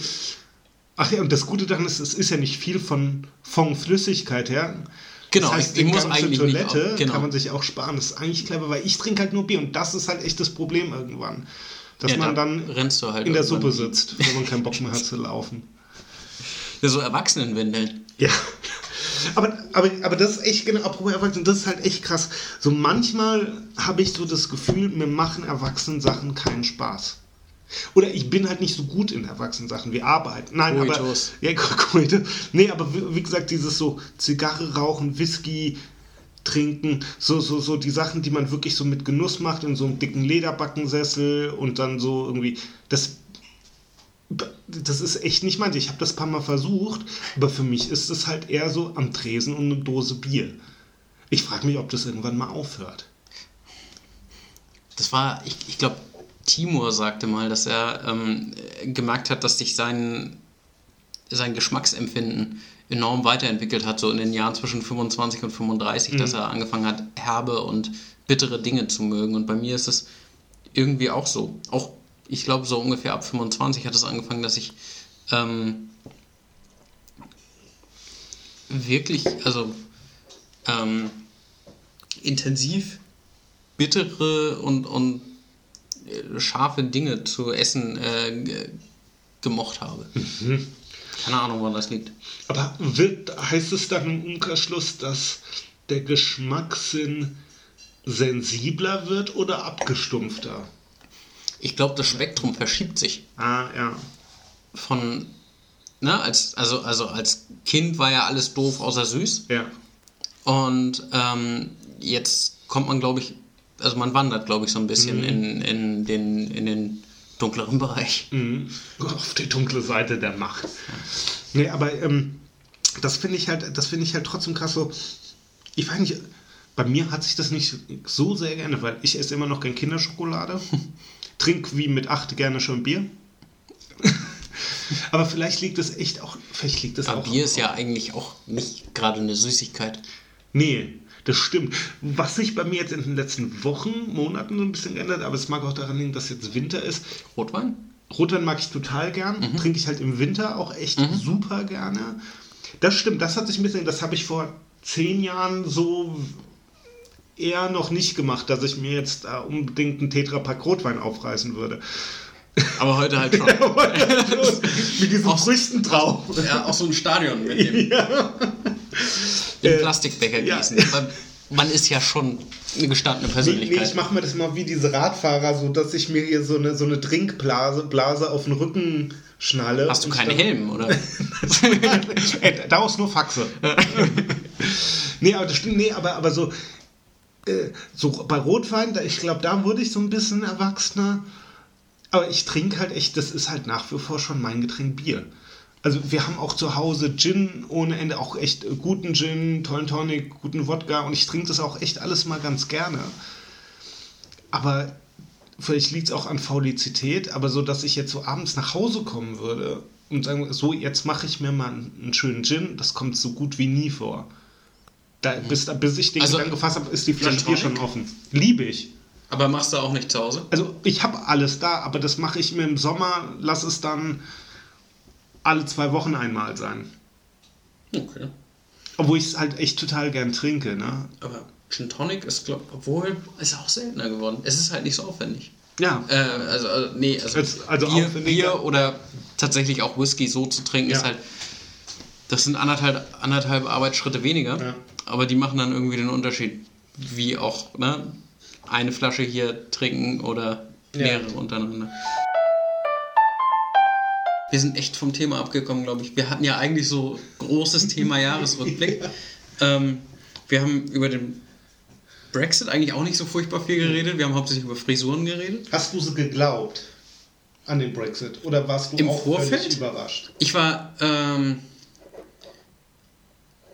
Ach ja, und das Gute daran ist, es ist ja nicht viel von, von Flüssigkeit her. Genau, das heißt, ich- ich muss eigentlich nicht Toilette auf- genau. kann man sich auch sparen. Das ist eigentlich clever, weil ich trinke halt nur Bier und das ist halt echt das Problem irgendwann. Dass Ja, man da dann rennst du halt in der. Suppe sitzt, wenn man keinen Bock mehr hat zu laufen. Ja, so Erwachsenenwindeln. Ja. Aber, aber, aber das ist echt, genau, apropos Erwachsene, das ist halt echt krass. So manchmal habe ich so das Gefühl, mir machen Erwachsenensachen keinen Spaß. Oder ich bin halt nicht so gut in Erwachsenensachen wie Arbeit. Nein, aber. Ja. Nee, aber wie, wie gesagt, dieses so Zigarre rauchen, Whisky trinken, so, so, so die Sachen, die man wirklich so mit Genuss macht, in so einem dicken Lederbackensessel und dann so irgendwie. Das das ist echt nicht meins. Ich habe das ein paar Mal versucht, aber für mich ist es halt eher so am Tresen und eine Dose Bier. Ich frage mich, ob das irgendwann mal aufhört. Das war, ich, ich glaube, Timur sagte mal, dass er ähm, gemerkt hat, dass sich sein, sein Geschmacksempfinden enorm weiterentwickelt hat, so in den Jahren zwischen 25 und 35, dass er angefangen hat, herbe und bittere Dinge zu mögen. Und bei mir ist es irgendwie auch so. Auch, ich glaube, so ungefähr ab 25 hat es angefangen, dass ich ähm, wirklich, also ähm, intensiv bittere und, und äh, scharfe Dinge zu essen äh, ge- gemocht habe. Keine Ahnung, woran das liegt. Aber wird, heißt es dann im Umkehrschluss, dass der Geschmackssinn sensibler wird oder abgestumpfter? Ich glaube, das Spektrum verschiebt sich Ah, ja. von, ne, als, also, also als Kind war ja alles doof außer süß. Ja. Und ähm, jetzt kommt man, glaube ich, also man wandert, glaube ich, so ein bisschen in, in, den, in den dunkleren Bereich. Mhm. Auf die dunkle Seite der Macht. Nee, aber ähm, das finde ich halt, das finde ich halt trotzdem krass so. Ich weiß nicht, bei mir hat sich das nicht so sehr geändert, weil ich esse immer noch gern Kinderschokolade. Trink wie mit acht gerne schon Bier. aber vielleicht liegt es echt auch, vielleicht liegt es Aber auch. Bier ist ja eigentlich auch nicht gerade eine Süßigkeit. Nee, das stimmt. Was sich bei mir jetzt in den letzten Wochen, Monaten so ein bisschen geändert, aber es mag auch daran liegen, dass jetzt Winter ist. Rotwein? Rotwein mag ich total gern. Mhm. Trinke ich halt im Winter auch echt super gerne. Das stimmt, das hat sich ein bisschen, das habe ich vor zehn Jahren so eher noch nicht gemacht, dass ich mir jetzt äh, unbedingt einen Tetrapack Rotwein aufreißen würde. Aber heute halt schon. Mit diesen Aus- Früchten drauf. ja, auch so ein Stadion mit dem Äh, im Plastikbecher ja. gießen. Aber man ist ja schon eine gestandene Nee, Persönlichkeit. nee, ich mache mir das mal wie diese Radfahrer, so dass ich mir hier so eine, so eine Trinkblase Blase auf den Rücken schnalle. Hast du und keine dann- Helm, oder? Ey, daraus nur Faxe. nee, aber das stimmt, nee, aber, aber so, äh, so bei Rotwein, ich glaube, da wurde ich so ein bisschen erwachsener. Aber ich trinke halt echt, das ist halt nach wie vor schon mein Getränk Bier. Also wir haben auch zu Hause Gin ohne Ende, auch echt guten Gin, tollen Tonic, guten Wodka und ich trinke das auch echt alles mal ganz gerne. Aber vielleicht liegt es auch an Faulizität, aber so, dass ich jetzt so abends nach Hause kommen würde und sagen, so, jetzt mache ich mir mal einen schönen Gin, das kommt so gut wie nie vor. Da, bis, bis ich den Also, Gedanken gefasst habe, ist die Flasche Bier schon offen. Liebe ich. Aber machst du auch nicht zu Hause? Also ich habe alles da, aber das mache ich mir im Sommer, lass es dann alle zwei Wochen einmal sein. Okay. Obwohl ich es halt echt total gern trinke, ne? Aber Gin Tonic ist, glaube obwohl, ist auch seltener geworden. Es ist halt nicht so aufwendig. Ja. Äh, also, also, nee, also, Es- also Bier. Bier oder tatsächlich auch Whisky so zu trinken, Ja. ist halt. Das sind anderthalb, anderthalb Arbeitsschritte weniger, Ja. Aber die machen dann irgendwie den Unterschied. Wie auch, ne? Eine Flasche hier trinken oder Ja. mehrere untereinander. Wir sind echt vom Thema abgekommen, glaube ich. Wir hatten ja eigentlich so großes Thema Jahresrückblick. ähm, wir haben über den Brexit eigentlich auch nicht so furchtbar viel geredet. Wir haben hauptsächlich über Frisuren geredet. Hast du sie geglaubt an den Brexit? Oder warst du Im auch Vorfeld? überrascht? Ich war, ähm,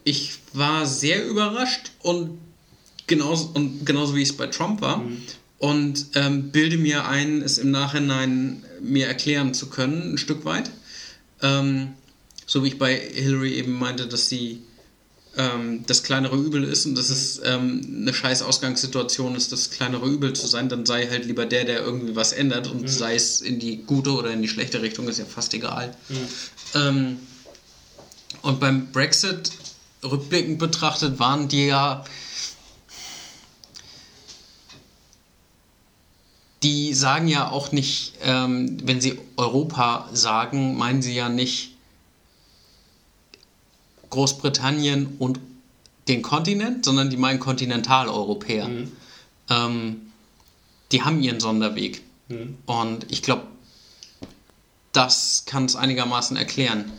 ich war sehr überrascht und genauso, und genauso wie es bei Trump war. Und ähm, bilde mir ein, es im Nachhinein mir erklären zu können, ein Stück weit. Ähm, so wie ich bei Hillary eben meinte, dass sie ähm, das kleinere Übel ist und dass es ähm, eine scheiß Ausgangssituation ist, das kleinere Übel zu sein, dann sei halt lieber der, der irgendwie was ändert und sei es in die gute oder in die schlechte Richtung, ist ja fast egal. Ähm, und beim Brexit rückblickend betrachtet waren die ja die sagen ja auch nicht, ähm, wenn sie Europa sagen, meinen sie ja nicht Großbritannien und den Kontinent, sondern die meinen Kontinentaleuropäer. Ähm, die haben ihren Sonderweg. Und ich glaube, das kann es einigermaßen erklären.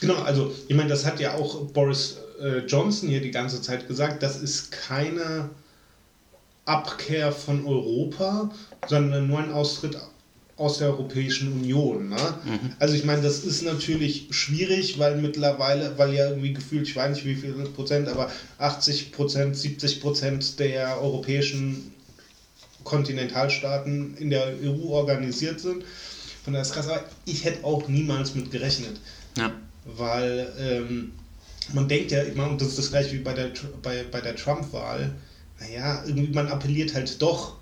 Genau, also ich meine, das hat ja auch Boris äh, Johnson hier die ganze Zeit gesagt, das ist keine Abkehr von Europa, sondern nur ein Austritt aus der Europäischen Union. Ne? Also ich meine, das ist natürlich schwierig, weil mittlerweile, weil ja irgendwie gefühlt, ich weiß nicht wie viel Prozent, aber 80 Prozent, 70 Prozent der europäischen Kontinentalstaaten in der EU organisiert sind. Von daher ist krass, aber ich hätte auch niemals mit gerechnet Ja. Weil ähm, man denkt ja immer, und das ist das gleiche wie bei der, bei, bei der Trump-Wahl, naja, irgendwie man appelliert halt doch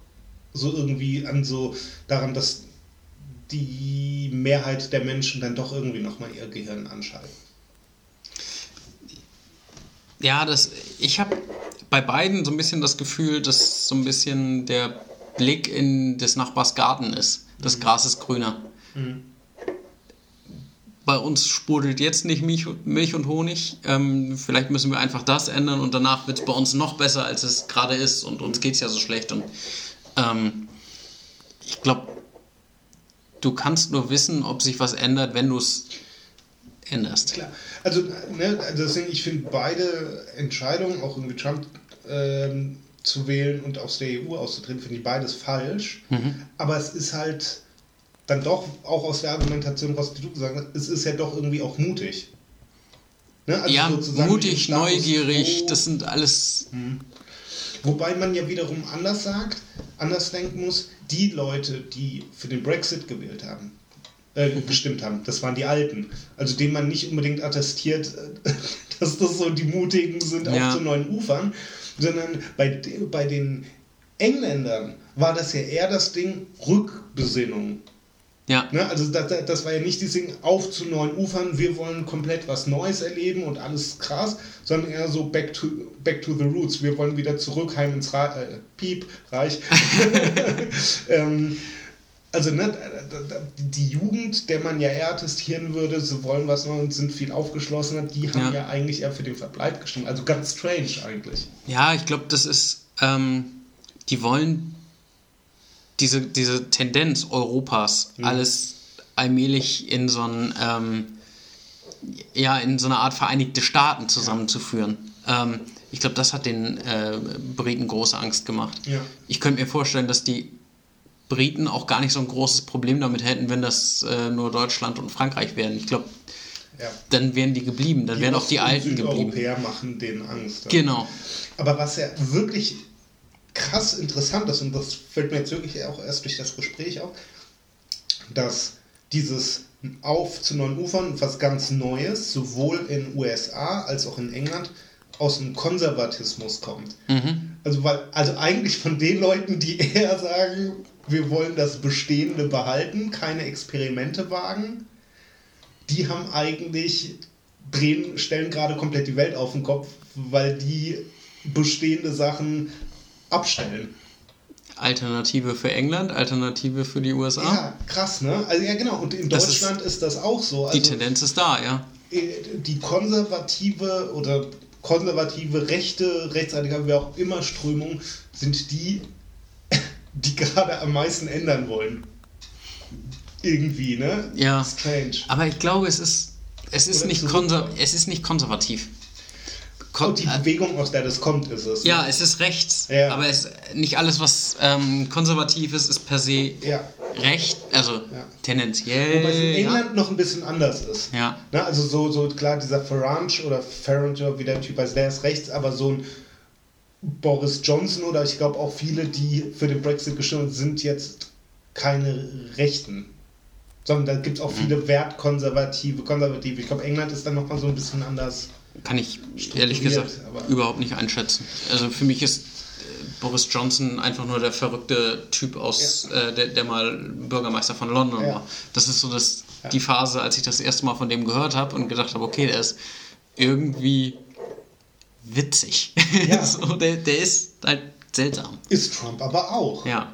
so irgendwie an so daran, dass die Mehrheit der Menschen dann doch irgendwie nochmal ihr Gehirn anschalten. Ja, das, ich habe bei beiden so ein bisschen das Gefühl, dass so ein bisschen der Blick in des Nachbars Garten ist. Das Gras ist grüner. Bei uns sprudelt jetzt nicht Milch, und Honig. Ähm, vielleicht müssen wir einfach das ändern und danach wird es bei uns noch besser, als es gerade ist. Und uns geht es ja so schlecht. Und ähm, ich glaube, du kannst nur wissen, ob sich was ändert, wenn du es änderst. Klar. Also, ne, deswegen, ich finde beide Entscheidungen, auch irgendwie Trump ähm, zu wählen und aus der EU auszutreten, finde ich beides falsch. Aber es ist halt dann doch auch aus der Argumentation, was du gesagt hast, es ist ja doch irgendwie auch mutig. Ne, also ja, mutig, neugierig, quo- das sind alles. Wobei man ja wiederum anders sagt, anders denken muss, die Leute, die für den Brexit gewählt haben, äh, Mhm. gestimmt haben, das waren die Alten. Also denen man nicht unbedingt attestiert, äh, dass das so die Mutigen sind Ja. auf zu neuen Ufern, sondern bei, bei den Engländern war das ja eher das Ding Rückbesinnung. Ja. Ne? Also das, das- war ja nicht dieses Ding auf zu neuen Ufern, wir wollen komplett was Neues erleben und alles krass, sondern eher so back to, back to the roots. Wir wollen wieder zurück, heim ins Ra äh, Piep, Reich. ähm, also ne, die Jugend, der man ja eher attestieren würde, sie wollen was Neues und sind viel aufgeschlossener, die haben Ja. ja, eigentlich eher für den Verbleib gestimmt. Also ganz strange eigentlich. Ja, ich glaube, das ist, ähm, die wollen diese, diese Tendenz Europas, alles allmählich in so ein, ähm, ja, in so eine Art Vereinigte Staaten zusammenzuführen. Ähm, ich glaube, das hat den äh, Briten große Angst gemacht. Ja. Ich könnte mir vorstellen, dass die Briten auch gar nicht so ein großes Problem damit hätten, wenn das äh, nur Deutschland und Frankreich wären. Ich glaube, Ja. dann wären die geblieben, dann wären auch die Alten geblieben. Südeuropäer machen denen Angst. Genau. Aber was ja wirklich krass interessant ist, und das fällt mir jetzt wirklich auch erst durch das Gespräch auf, dass dieses Auf zu neuen Ufern was ganz Neues, sowohl in USA als auch in England, aus dem Konservatismus kommt. Also, weil, also eigentlich von den Leuten, die eher sagen, wir wollen das Bestehende behalten, keine Experimente wagen, die haben eigentlich drehen, stellen gerade komplett die Welt auf den Kopf, weil die bestehende Sachen abstellen. Alternative für England, Alternative für die USA. Ja, krass, ne? Also ja genau, und in Das ist- Deutschland ist, das auch so. Die Also, Tendenz ist da, ja. äh, die konservative oder konservative, rechte, rechtsradikale, wer auch immer Strömung sind die, die gerade am meisten ändern wollen. Irgendwie, ne? Ja. Strange. Aber ich glaube, es ist, es ist, Oder nicht, konser es ist nicht konservativ. Und die äh, Bewegung, aus der das kommt, ist es. ja, es ist rechts, Ja. aber es, nicht alles, was ähm, konservativ ist, ist per se Ja. recht, also Ja. tendenziell. Wobei es in. England noch ein bisschen anders ist. Ja. Ne, also so, so klar, dieser Farage oder Farage, wie der Typ heißt, der ist rechts, aber so ein Boris Johnson oder ich glaube auch viele, die für den Brexit gestimmt haben, sind jetzt keine Rechten. Sondern da gibt es auch Mhm. viele wertkonservative, konservative. Ich glaube, England ist dann nochmal so ein bisschen anders. Kann ich ehrlich gesagt überhaupt nicht einschätzen. Also für mich ist äh, Boris Johnson einfach nur der verrückte Typ aus, äh, der, der mal Bürgermeister von London Ja. war. Das ist so das, Ja. die Phase, als ich das erste Mal von dem gehört habe und gedacht habe, okay, der ist irgendwie witzig. Ja. so, der, der ist halt seltsam. Ist Trump aber auch. Ja.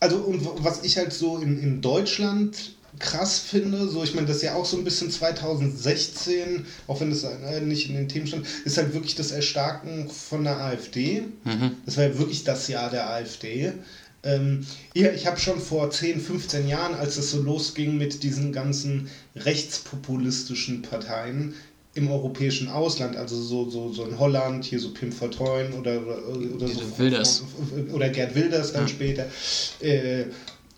Also, und was ich halt so in, in Deutschland krass finde, so ich meine, das ist ja auch so ein bisschen 2016, auch wenn das äh, nicht in den Themen stand, ist halt wirklich das Erstarken von der AfD. Das war ja wirklich das Jahr der AfD. Ähm, ja, ich habe schon vor 10, 15 Jahren, als es so losging mit diesen ganzen rechtspopulistischen Parteien im europäischen Ausland, also so, so, so in Holland, hier so Pim Fortuyn oder, oder, oder so Wilders. oder Gerd Wilders dann Ja. später äh,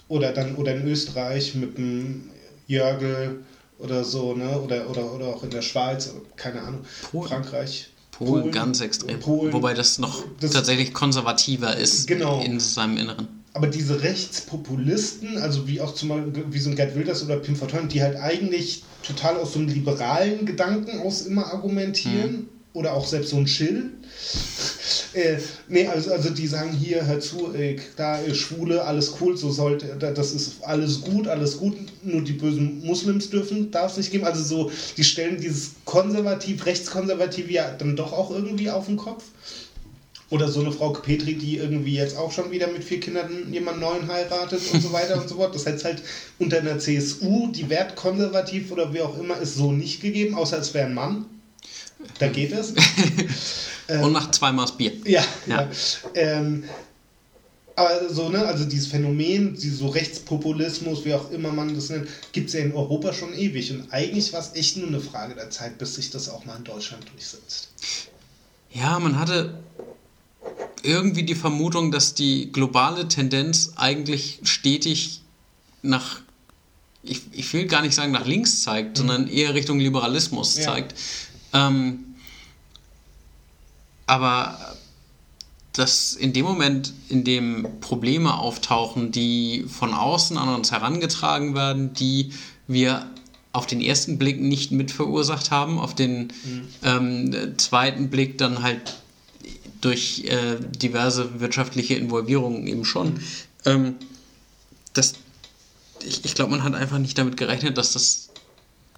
oder dann oder in Österreich mit dem Jörgel oder so ne oder oder oder auch in der Schweiz keine Ahnung Polen. Frankreich Polen, ganz extrem. Polen, Wobei das noch Das- tatsächlich konservativer ist Genau. in seinem Inneren. aber diese Rechtspopulisten, also wie auch zum Beispiel wie so ein Gerd Wilders oder Pim Fortuyn, die halt eigentlich total aus so einem liberalen Gedanken aus immer argumentieren oder auch selbst so ein Schill. Äh, nee, also, also die sagen hier, hör zu, äh, da äh, Schwule, alles cool, so sollte, da- das ist alles gut, alles gut, nur die bösen Muslims dürfen, darf es nicht geben. Also so, die stellen dieses konservativ, rechtskonservativ ja dann doch auch irgendwie auf den Kopf. Oder so eine Frau Petri, die irgendwie jetzt auch schon wieder mit vier Kindern jemand neuen heiratet und so weiter und so fort. Das heißt halt unter einer CSU, die wertkonservativ oder wie auch immer, ist so nicht gegeben, außer es wäre ein Mann. Da geht es. Und nach zweimal Bier. Ja, Ja. ja. Ähm, aber so, ne, also dieses Phänomen, dieses so Rechtspopulismus, wie auch immer man das nennt, gibt es ja in Europa schon ewig. Und eigentlich war es echt nur eine Frage der Zeit, bis sich das auch mal in Deutschland durchsetzt. Ja, man hatte irgendwie die Vermutung, dass die globale Tendenz eigentlich stetig nach, ich, ich will gar nicht sagen nach links zeigt, sondern eher Richtung Liberalismus Ja. zeigt. Ähm, aber dass in dem Moment, in dem Probleme auftauchen, die von außen an uns herangetragen werden, die wir auf den ersten Blick nicht mit verursacht haben, auf den ähm, zweiten Blick dann halt durch äh, diverse wirtschaftliche Involvierungen eben schon, ähm, dass ich, ich glaube, man hat einfach nicht damit gerechnet, dass das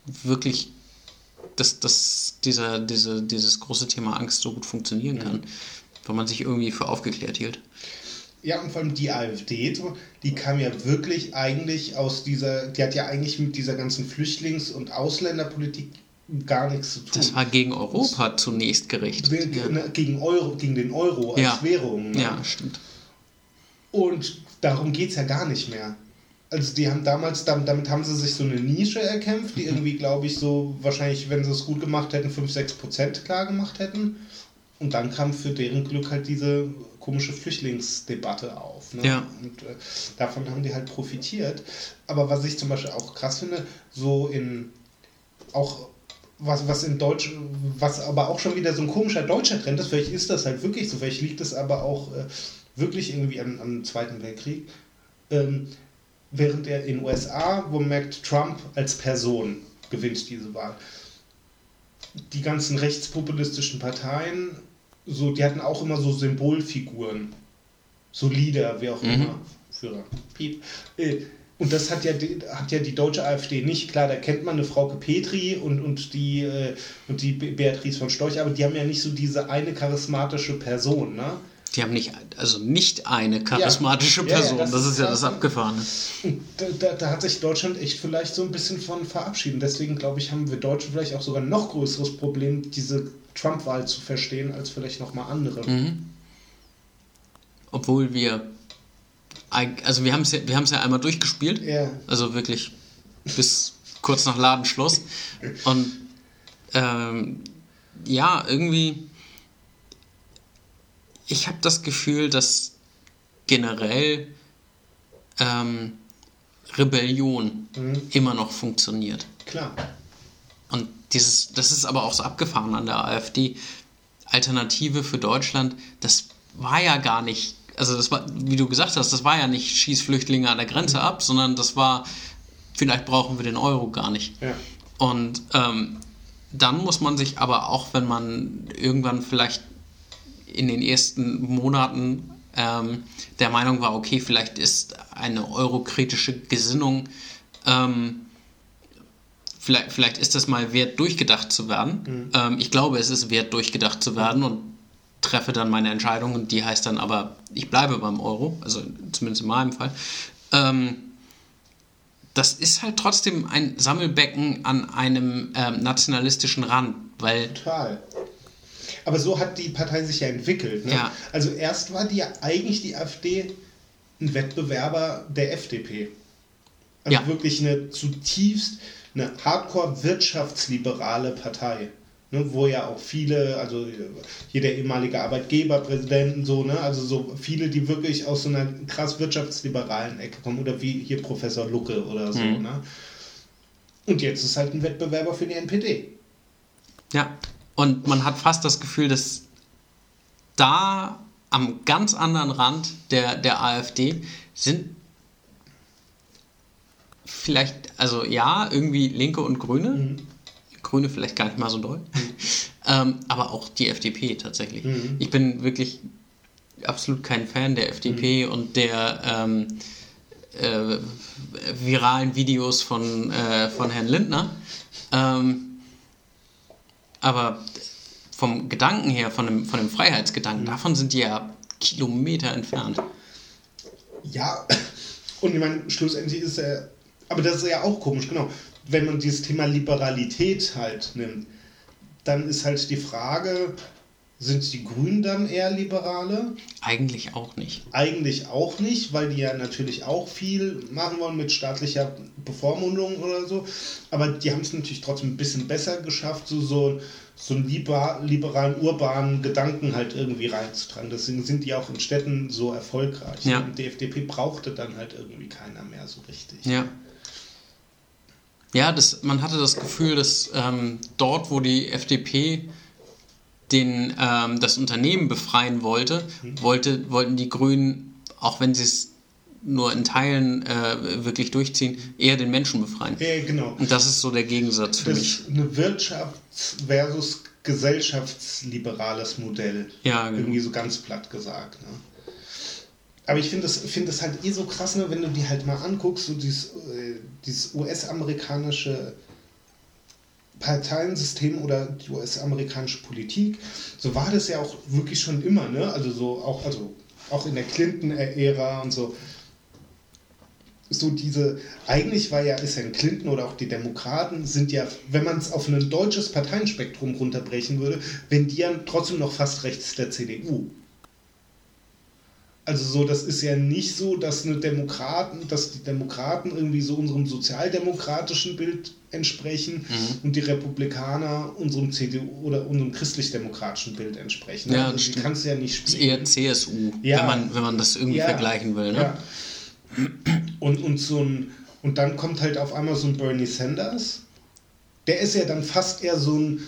wirklich, dass, dass dieser, diese, dieses große Thema Angst so gut funktionieren kann, weil man sich irgendwie für aufgeklärt hielt. Ja, und vor allem die AfD, die kam ja wirklich eigentlich aus dieser, die hat ja eigentlich mit dieser ganzen Flüchtlings- und Ausländerpolitik gar nichts zu tun. Das war gegen Europa zunächst gerichtet. Ge- Ja, ne, gegen, Euro, gegen den Euro als Ja. Währung. Ne? ja stimmt. Und darum geht es ja gar nicht mehr. Also die haben damals, dam- damit haben sie sich so eine Nische erkämpft, die irgendwie, glaube ich, so wahrscheinlich, wenn sie es gut gemacht hätten, 5, 6 Prozent klar gemacht hätten. Und dann kam für deren Glück halt diese komische Flüchtlingsdebatte auf. Ne? Ja. Und äh, davon haben die halt profitiert. Aber was ich zum Beispiel auch krass finde, so in auch was, was in Deutsch, was aber auch schon wieder so ein komischer deutscher Trend ist, vielleicht ist das halt wirklich so, vielleicht liegt es aber auch äh, wirklich irgendwie am, am Zweiten Weltkrieg. Ähm, während er in den USA, wo man merkt, Trump als Person gewinnt diese Wahl. Die ganzen rechtspopulistischen Parteien, so, die hatten auch immer so Symbolfiguren. So Leader, wie auch Mhm. immer. Führer. Piep. Äh, Und das hat ja, die, hat ja die deutsche AfD nicht. Klar, da kennt man eine Frauke Petri und, und, die, äh, und die Be- Beatrice von Storch, aber die haben ja nicht so diese eine charismatische Person, ne? Die haben nicht, also nicht eine charismatische Ja, ja, Person. das das, ist ist ja das Abgefahrene. Da, da, da hat sich Deutschland echt vielleicht so ein bisschen von verabschieden. Deswegen glaube ich, haben wir Deutschen vielleicht auch sogar ein noch größeres Problem, diese Trump-Wahl zu verstehen, als vielleicht nochmal andere. Mhm. Obwohl wir, also wir haben es ja, wir ja einmal durchgespielt. Ja. Also wirklich bis kurz nach Ladenschluss. Und ähm, ja, irgendwie, ich habe das Gefühl, dass generell ähm, Rebellion Mhm. immer noch funktioniert. Klar. Und dieses, das ist aber auch so abgefahren an der AfD. Alternative für Deutschland, das war ja gar nicht, also das war, wie du gesagt hast, das war ja nicht schieß Flüchtlinge an der Grenze ab, sondern das war, vielleicht brauchen wir den Euro gar nicht. Ja. Und ähm, dann muss man sich aber auch, wenn man irgendwann vielleicht in den ersten Monaten ähm, der Meinung war, okay, vielleicht ist eine eurokritische Gesinnung, ähm, vielleicht, vielleicht ist das mal wert, durchgedacht zu werden. Ähm, ich glaube, es ist wert, durchgedacht zu werden und treffe dann meine Entscheidung und die heißt dann aber, ich bleibe beim Euro, also zumindest in meinem Fall. Ähm, das ist halt trotzdem ein Sammelbecken an einem ähm, nationalistischen Rand, weil Total. Aber so hat die Partei sich ja entwickelt. Ne? Ja. Also erst war die ja eigentlich die AfD ein Wettbewerber der FDP. Also Ja. wirklich eine zutiefst, eine hardcore-wirtschaftsliberale Partei. Ne, wo ja auch viele, also jeder ehemalige Arbeitgeber, Präsidenten, so, ne, also so viele, die wirklich aus so einer krass wirtschaftsliberalen Ecke kommen, oder wie hier Professor Lucke oder so, Mhm. ne? Und jetzt ist halt ein Wettbewerber für die NPD. Ja, und man hat fast das Gefühl, dass da am ganz anderen Rand der, der AfD sind vielleicht, also ja, irgendwie Linke und Grüne. Mhm. Grüne vielleicht gar nicht mal so doll. ähm, aber auch die FDP tatsächlich. Mhm. Ich bin wirklich absolut kein Fan der FDP und der ähm, äh, viralen Videos von, äh, von Herrn Lindner. Ähm, aber vom Gedanken her, von dem, von dem Freiheitsgedanken, davon sind die ja Kilometer entfernt. Ja, und ich meine, schlussendlich ist er, aber das ist ja auch komisch, genau. Wenn man dieses Thema Liberalität halt nimmt, dann ist halt die Frage, sind die Grünen dann eher Liberale? Eigentlich auch nicht. Eigentlich auch nicht, weil die ja natürlich auch viel machen wollen mit staatlicher Bevormundung oder so. Aber die haben es natürlich trotzdem ein bisschen besser geschafft, so, so, so einen liber, liberalen, urbanen Gedanken halt irgendwie reinzutragen. Deswegen sind die auch in Städten so erfolgreich. Ja. Und die FDP brauchte dann halt irgendwie keiner mehr so richtig. Ja. Ja, das, man hatte das Gefühl, dass ähm, dort, wo die FDP den, ähm, das Unternehmen befreien wollte, wollte, wollten die Grünen, auch wenn sie es nur in Teilen äh, wirklich durchziehen, eher den Menschen befreien. Ja, genau. Und das ist so der Gegensatz für Das mich. ist ein Wirtschafts- versus gesellschaftsliberales Modell. Ja, genau. Irgendwie so ganz platt gesagt. Ne? Aber ich finde das, find das halt eh so krass, ne, wenn du die halt mal anguckst, so dieses, äh, dieses US-amerikanische Parteiensystem oder die US-amerikanische Politik, so war das ja auch wirklich schon immer, ne? Also so auch, also auch in der Clinton-Ära und so. So diese, eigentlich war ja, ist ja ein Clinton oder auch die Demokraten sind ja, wenn man es auf ein deutsches Parteienspektrum runterbrechen würde, wenn die ja trotzdem noch fast rechts der CDU. Also so, das ist ja nicht so, dass eine Demokraten, dass die Demokraten irgendwie so unserem sozialdemokratischen Bild entsprechen Mhm. und die Republikaner unserem CDU oder unserem christlich-demokratischen Bild entsprechen. Ja, also das die kannst du ja nicht ist spielen. eher CSU, Ja. wenn, man, wenn man das irgendwie Ja. vergleichen will. Ne? Ja. Und, und, so ein, und dann kommt halt auf einmal so ein Bernie Sanders. Der ist ja dann fast eher so ein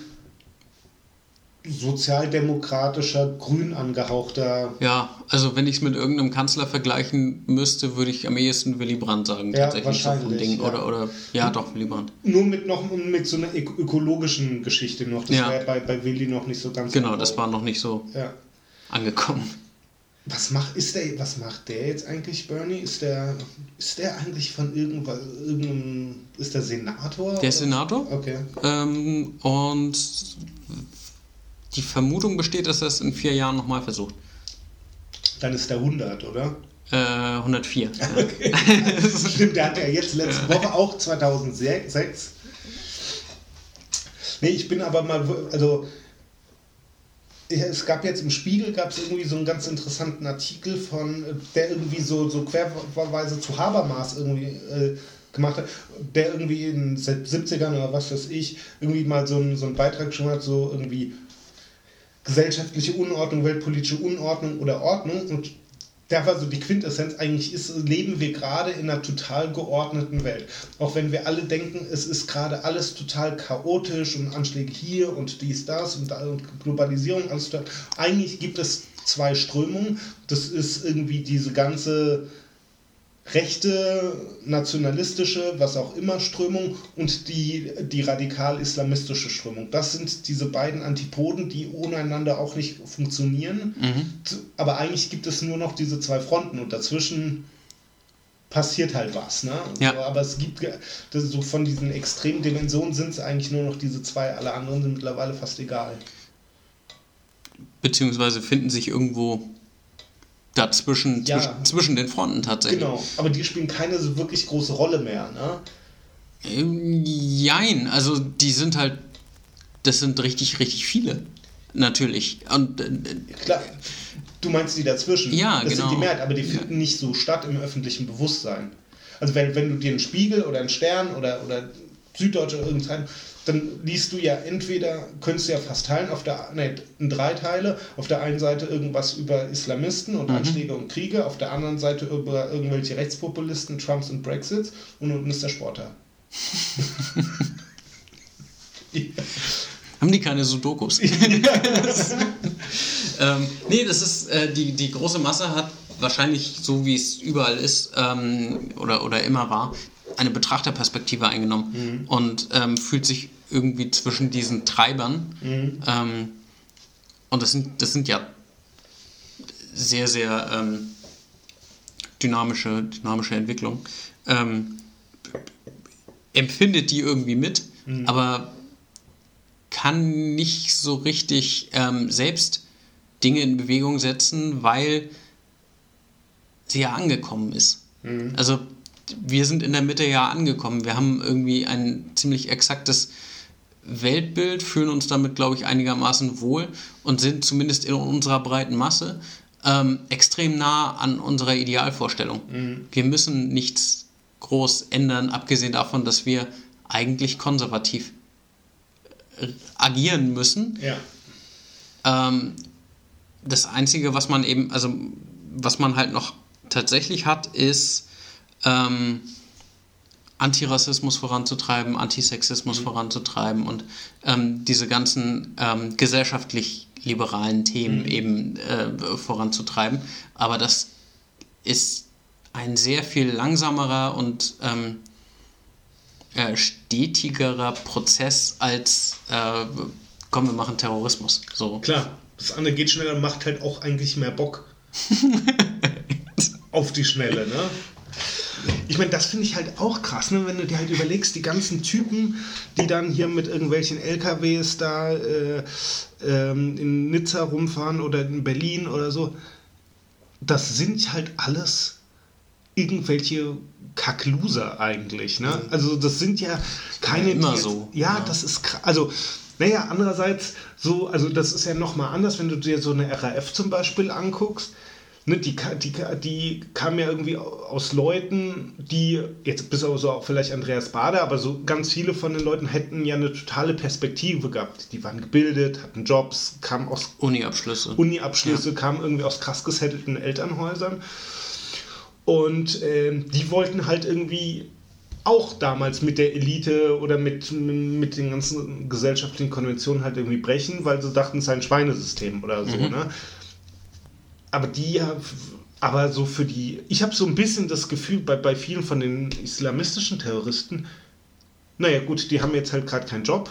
sozialdemokratischer, grün angehauchter. Ja, also wenn ich es mit irgendeinem Kanzler vergleichen müsste, würde ich am ehesten Willy Brandt sagen, Ja, tatsächlich so vom Ding. ja. Oder, oder ja, doch, Willy Brandt. Nur mit noch mit so einer ök- ökologischen Geschichte noch. Das Ja. wäre bei, bei Willy noch nicht so ganz Genau, genau. das war noch nicht so Ja. angekommen. Was macht, ist der, was macht der jetzt eigentlich, Bernie? Ist der, ist der eigentlich von irgendwas, irgendeinem, ist der Senator? Der ist? Senator Okay. ähm, und die Vermutung besteht, dass er es in vier Jahren nochmal versucht. Dann ist der 100, oder? Äh, 104. Ja. Stimmt, der hat ja jetzt letzte Woche auch 2006. Nee, ich bin aber mal, also es gab jetzt im Spiegel gab es irgendwie so einen ganz interessanten Artikel von, der irgendwie so, so querweise zu Habermas irgendwie äh, gemacht hat, der irgendwie in den 70ern oder was weiß ich, irgendwie mal so einen, so einen Beitrag geschrieben hat, so irgendwie gesellschaftliche Unordnung, weltpolitische Unordnung oder Ordnung und da war so die Quintessenz, eigentlich ist, leben wir gerade in einer total geordneten Welt. Auch wenn wir alle denken, es ist gerade alles total chaotisch und Anschläge hier und dies, das und, da und Globalisierung, alles total. Eigentlich gibt es zwei Strömungen. Das ist irgendwie diese ganze rechte, nationalistische, was auch immer Strömung und die, die radikal-islamistische Strömung. Das sind diese beiden Antipoden, die ohneinander auch nicht funktionieren. Aber eigentlich gibt es nur noch diese zwei Fronten und dazwischen passiert halt was. Ne? Ja. So, aber es gibt, so von diesen extremen Dimensionen sind es eigentlich nur noch diese zwei, alle anderen sind mittlerweile fast egal. Beziehungsweise finden sich irgendwo dazwischen, Ja. zwischen, zwischen den Fronten tatsächlich. Genau, aber die spielen keine so wirklich große Rolle mehr. Ne? Ähm, Jein, also die sind halt, das sind richtig, richtig viele. Natürlich. Und äh, Klar, du meinst die dazwischen. Ja, das genau. sind die Mehrheit, aber die finden nicht so statt im öffentlichen Bewusstsein. Also wenn, wenn du dir einen Spiegel oder einen Stern oder, oder Süddeutsche oder irgendein, dann liest du ja entweder, könntest du ja fast teilen, auf der, nee, in drei Teile, auf der einen Seite irgendwas über Islamisten und Anschläge und Kriege, auf der anderen Seite über irgendwelche Rechtspopulisten, Trumps und Brexits und unten ist der Sportler. haben die keine Sudokus? ähm, nee, das ist, äh, die, die große Masse hat wahrscheinlich, so wie es überall ist ähm, oder, oder immer war, eine Betrachterperspektive eingenommen und ähm, fühlt sich irgendwie zwischen diesen Treibern. Ähm, und das sind, das sind ja sehr, sehr ähm, dynamische, dynamische Entwicklungen. Ähm, empfindet die irgendwie mit, aber kann nicht so richtig ähm, selbst Dinge in Bewegung setzen, weil sie ja angekommen ist. Also wir sind in der Mitte ja angekommen. Wir haben irgendwie ein ziemlich exaktes Weltbild, fühlen uns damit, glaube ich, einigermaßen wohl und sind zumindest in unserer breiten Masse ähm, extrem nah an unserer Idealvorstellung. Wir müssen nichts groß ändern, abgesehen davon, dass wir eigentlich konservativ äh, agieren müssen. Ja. Ähm, das Einzige, was man eben, also was man halt noch tatsächlich hat, ist ähm, Antirassismus voranzutreiben, Antisexismus voranzutreiben und ähm, diese ganzen ähm, gesellschaftlich liberalen Themen eben äh, voranzutreiben. Aber das ist ein sehr viel langsamerer und ähm, äh, stetigerer Prozess als äh, komm, wir machen Terrorismus. So. Klar, das andere geht schneller und macht halt auch eigentlich mehr Bock. auf die Schnelle, ne? Ich meine, das finde ich halt auch krass, ne? wenn du dir halt überlegst, die ganzen Typen, die dann hier mit irgendwelchen LKWs da äh, ähm, in Nizza rumfahren oder in Berlin oder so, das sind halt alles irgendwelche Kackloser eigentlich. Ne? Also das sind ja keine... Ja, immer jetzt, so. Ja, Ja. das ist krass. Also, naja, andererseits so, also das ist ja nochmal anders, wenn du dir so eine RAF zum Beispiel anguckst. Ne, die, die, die kam ja irgendwie aus Leuten, die, jetzt bis auf so auch vielleicht Andreas Bader, aber so ganz viele von den Leuten hätten ja eine totale Perspektive gehabt. Die waren gebildet, hatten Jobs, kamen aus Uni-Abschlüsse. Uni-Abschlüsse, kamen irgendwie aus krass gesettelten Elternhäusern. Und ähm, die wollten halt irgendwie auch damals mit der Elite oder mit, mit den ganzen gesellschaftlichen Konventionen halt irgendwie brechen, weil sie dachten, es sei ein Schweinesystem oder so. Ne? Aber die ja, aber so für die, ich habe so ein bisschen das Gefühl bei, bei vielen von den islamistischen Terroristen, naja gut, die haben jetzt halt gerade keinen Job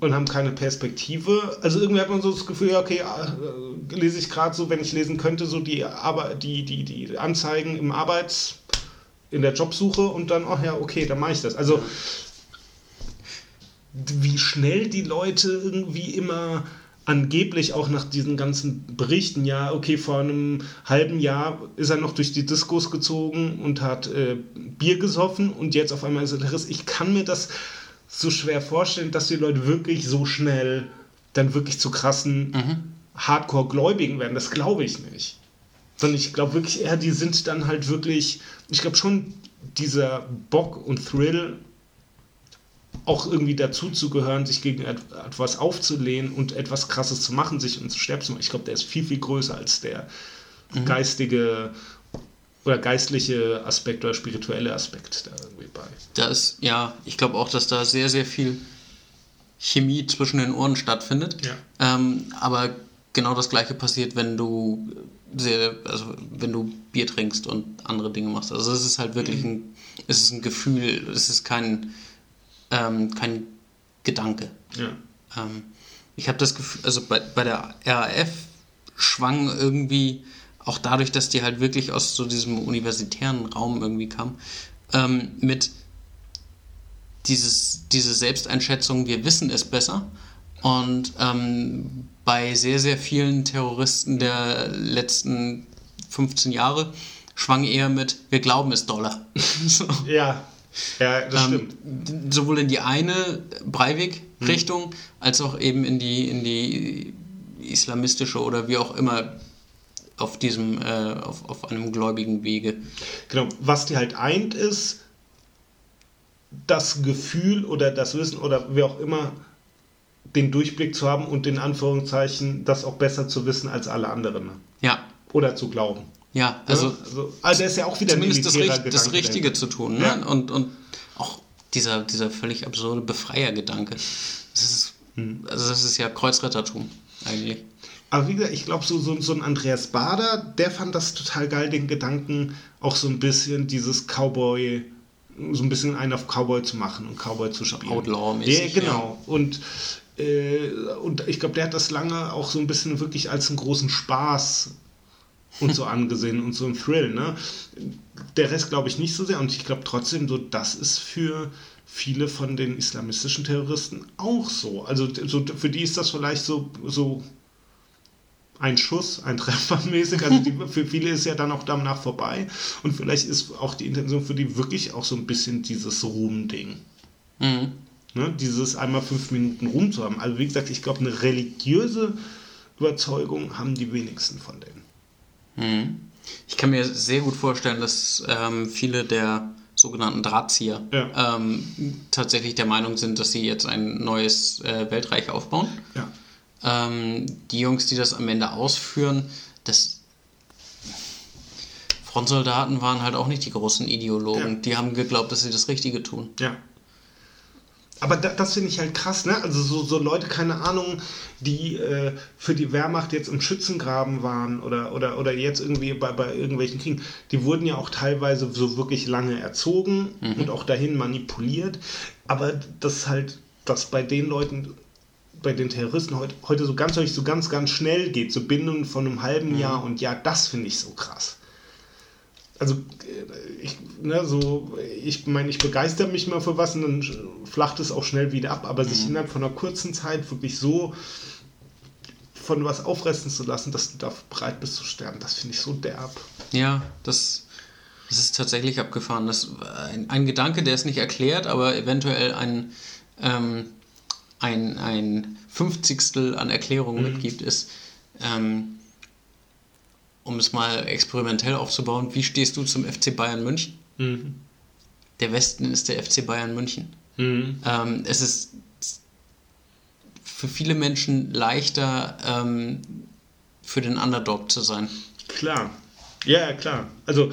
und haben keine Perspektive. Also irgendwie hat man so das Gefühl, ja, okay, äh, lese ich gerade so, wenn ich lesen könnte, so die, aber die, die, die Anzeigen im Arbeits, in der Jobsuche und dann, ach ja, okay, dann mache ich das. Also wie schnell die Leute irgendwie immer angeblich auch nach diesen ganzen Berichten, ja, okay, vor einem halben Jahr ist er noch durch die Diskos gezogen und hat äh, Bier gesoffen und jetzt auf einmal ist er Terrorist. Ich kann mir das so schwer vorstellen, dass die Leute wirklich so schnell dann wirklich zu krassen Hardcore-Gläubigen werden. Das glaube ich nicht. Sondern ich glaube wirklich eher, die sind dann halt wirklich, ich glaube schon, dieser Bock und Thrill auch irgendwie dazu zu gehören, sich gegen et- etwas aufzulehnen und etwas Krasses zu machen, sich uns sterben zu machen. Ich glaube, der ist viel, viel größer als der geistige oder geistliche Aspekt oder spirituelle Aspekt da irgendwie bei. Da ist, ja, ich glaube auch, dass da sehr, sehr viel Chemie zwischen den Ohren stattfindet. Ja. Ähm, aber genau das gleiche passiert, wenn du sehr, also wenn du Bier trinkst und andere Dinge machst. Also es ist halt wirklich ein, es ist ein Gefühl, es ist kein, ähm, kein Gedanke. Ja. Ähm, ich habe das Gefühl, also bei, bei der RAF schwang irgendwie, auch dadurch, dass die halt wirklich aus so diesem universitären Raum irgendwie kam, ähm, mit dieses, diese Selbsteinschätzung, wir wissen es besser. Und ähm, bei sehr, sehr vielen Terroristen der letzten 15 Jahre schwang eher mit, wir glauben es doller. so. Ja, ja, das Ähm, stimmt. sowohl in die eine Breivik-Richtung als auch eben in die, in die islamistische oder wie auch immer auf diesem, äh, auf, auf einem gläubigen Wege. Genau, was die halt eint ist, das Gefühl oder das Wissen oder wie auch immer, den Durchblick zu haben und in Anführungszeichen das auch besser zu wissen als alle anderen. Ja, Oder zu glauben. Ja, also Ja, also, also der ist ja auch wieder zumindest das, Richt, das Gedanke Richtige dahinter. zu tun. Ne? Ja. Und, und auch dieser, dieser völlig absurde Befreiergedanke. Das ist, Hm. also das ist ja Kreuzrittertum eigentlich. Aber wie gesagt, ich glaube, so, so, so ein Andreas Bader, der fand das total geil, den Gedanken, auch so ein bisschen dieses Cowboy, so ein bisschen einen auf Cowboy zu machen und Cowboy zu spielen. Outlaw-mäßig, Ja, genau. Und, äh, und ich glaube, der hat das lange auch so ein bisschen wirklich als einen großen Spaß und so angesehen und so ein Thrill. Ne? Der Rest glaube ich nicht so sehr. Und ich glaube trotzdem, so das ist für viele von den islamistischen Terroristen auch so. Also so, für die ist das vielleicht so, so ein Schuss, ein Treffer mäßig. Also die, für viele ist ja dann auch danach vorbei. Und vielleicht ist auch die Intention für die wirklich auch so ein bisschen dieses Ruhm-Ding. Mhm. Ne? Dieses einmal fünf Minuten Ruhm zu haben. Also wie gesagt, ich glaube, eine religiöse Überzeugung haben die wenigsten von denen. Mhm. Ich kann mir sehr gut vorstellen, dass ähm, viele der sogenannten Drahtzieher Ja. ähm, tatsächlich der Meinung sind, dass sie jetzt ein neues äh, Weltreich aufbauen. Ja. Ähm, die Jungs, die das am Ende ausführen, das Frontsoldaten waren halt auch nicht die großen Ideologen. Ja. Die haben geglaubt, dass sie das Richtige tun. Ja. Aber da, das finde ich halt krass, ne? Also so, so Leute, keine Ahnung, die äh, für die Wehrmacht jetzt im Schützengraben waren oder, oder, oder jetzt irgendwie bei, bei irgendwelchen Kriegen, die wurden ja auch teilweise so wirklich lange erzogen und auch dahin manipuliert. Aber das halt, dass bei den Leuten, bei den Terroristen heute, heute so ganz, so ganz, ganz schnell geht, so binnen von einem halben Jahr und ja, das finde ich so krass. Also äh, ich, ne, so, ich meine, ich begeister mich mal für was und dann flacht es auch schnell wieder ab, aber sich innerhalb von einer kurzen Zeit wirklich so von was aufreißen zu lassen, dass du da bereit bist zu sterben, das finde ich so derb. Ja, das, das ist tatsächlich abgefahren. Das, ein, ein Gedanke, der ist nicht erklärt, aber eventuell ein, ähm, ein, ein Fünfzigstel an Erklärungen mitgibt, ist, ähm, um es mal experimentell aufzubauen, wie stehst du zum FC Bayern München? Der Westen ist der FC Bayern München. Ähm, es ist für viele Menschen leichter, ähm, für den Underdog zu sein. Klar. Ja, ja, klar. Also,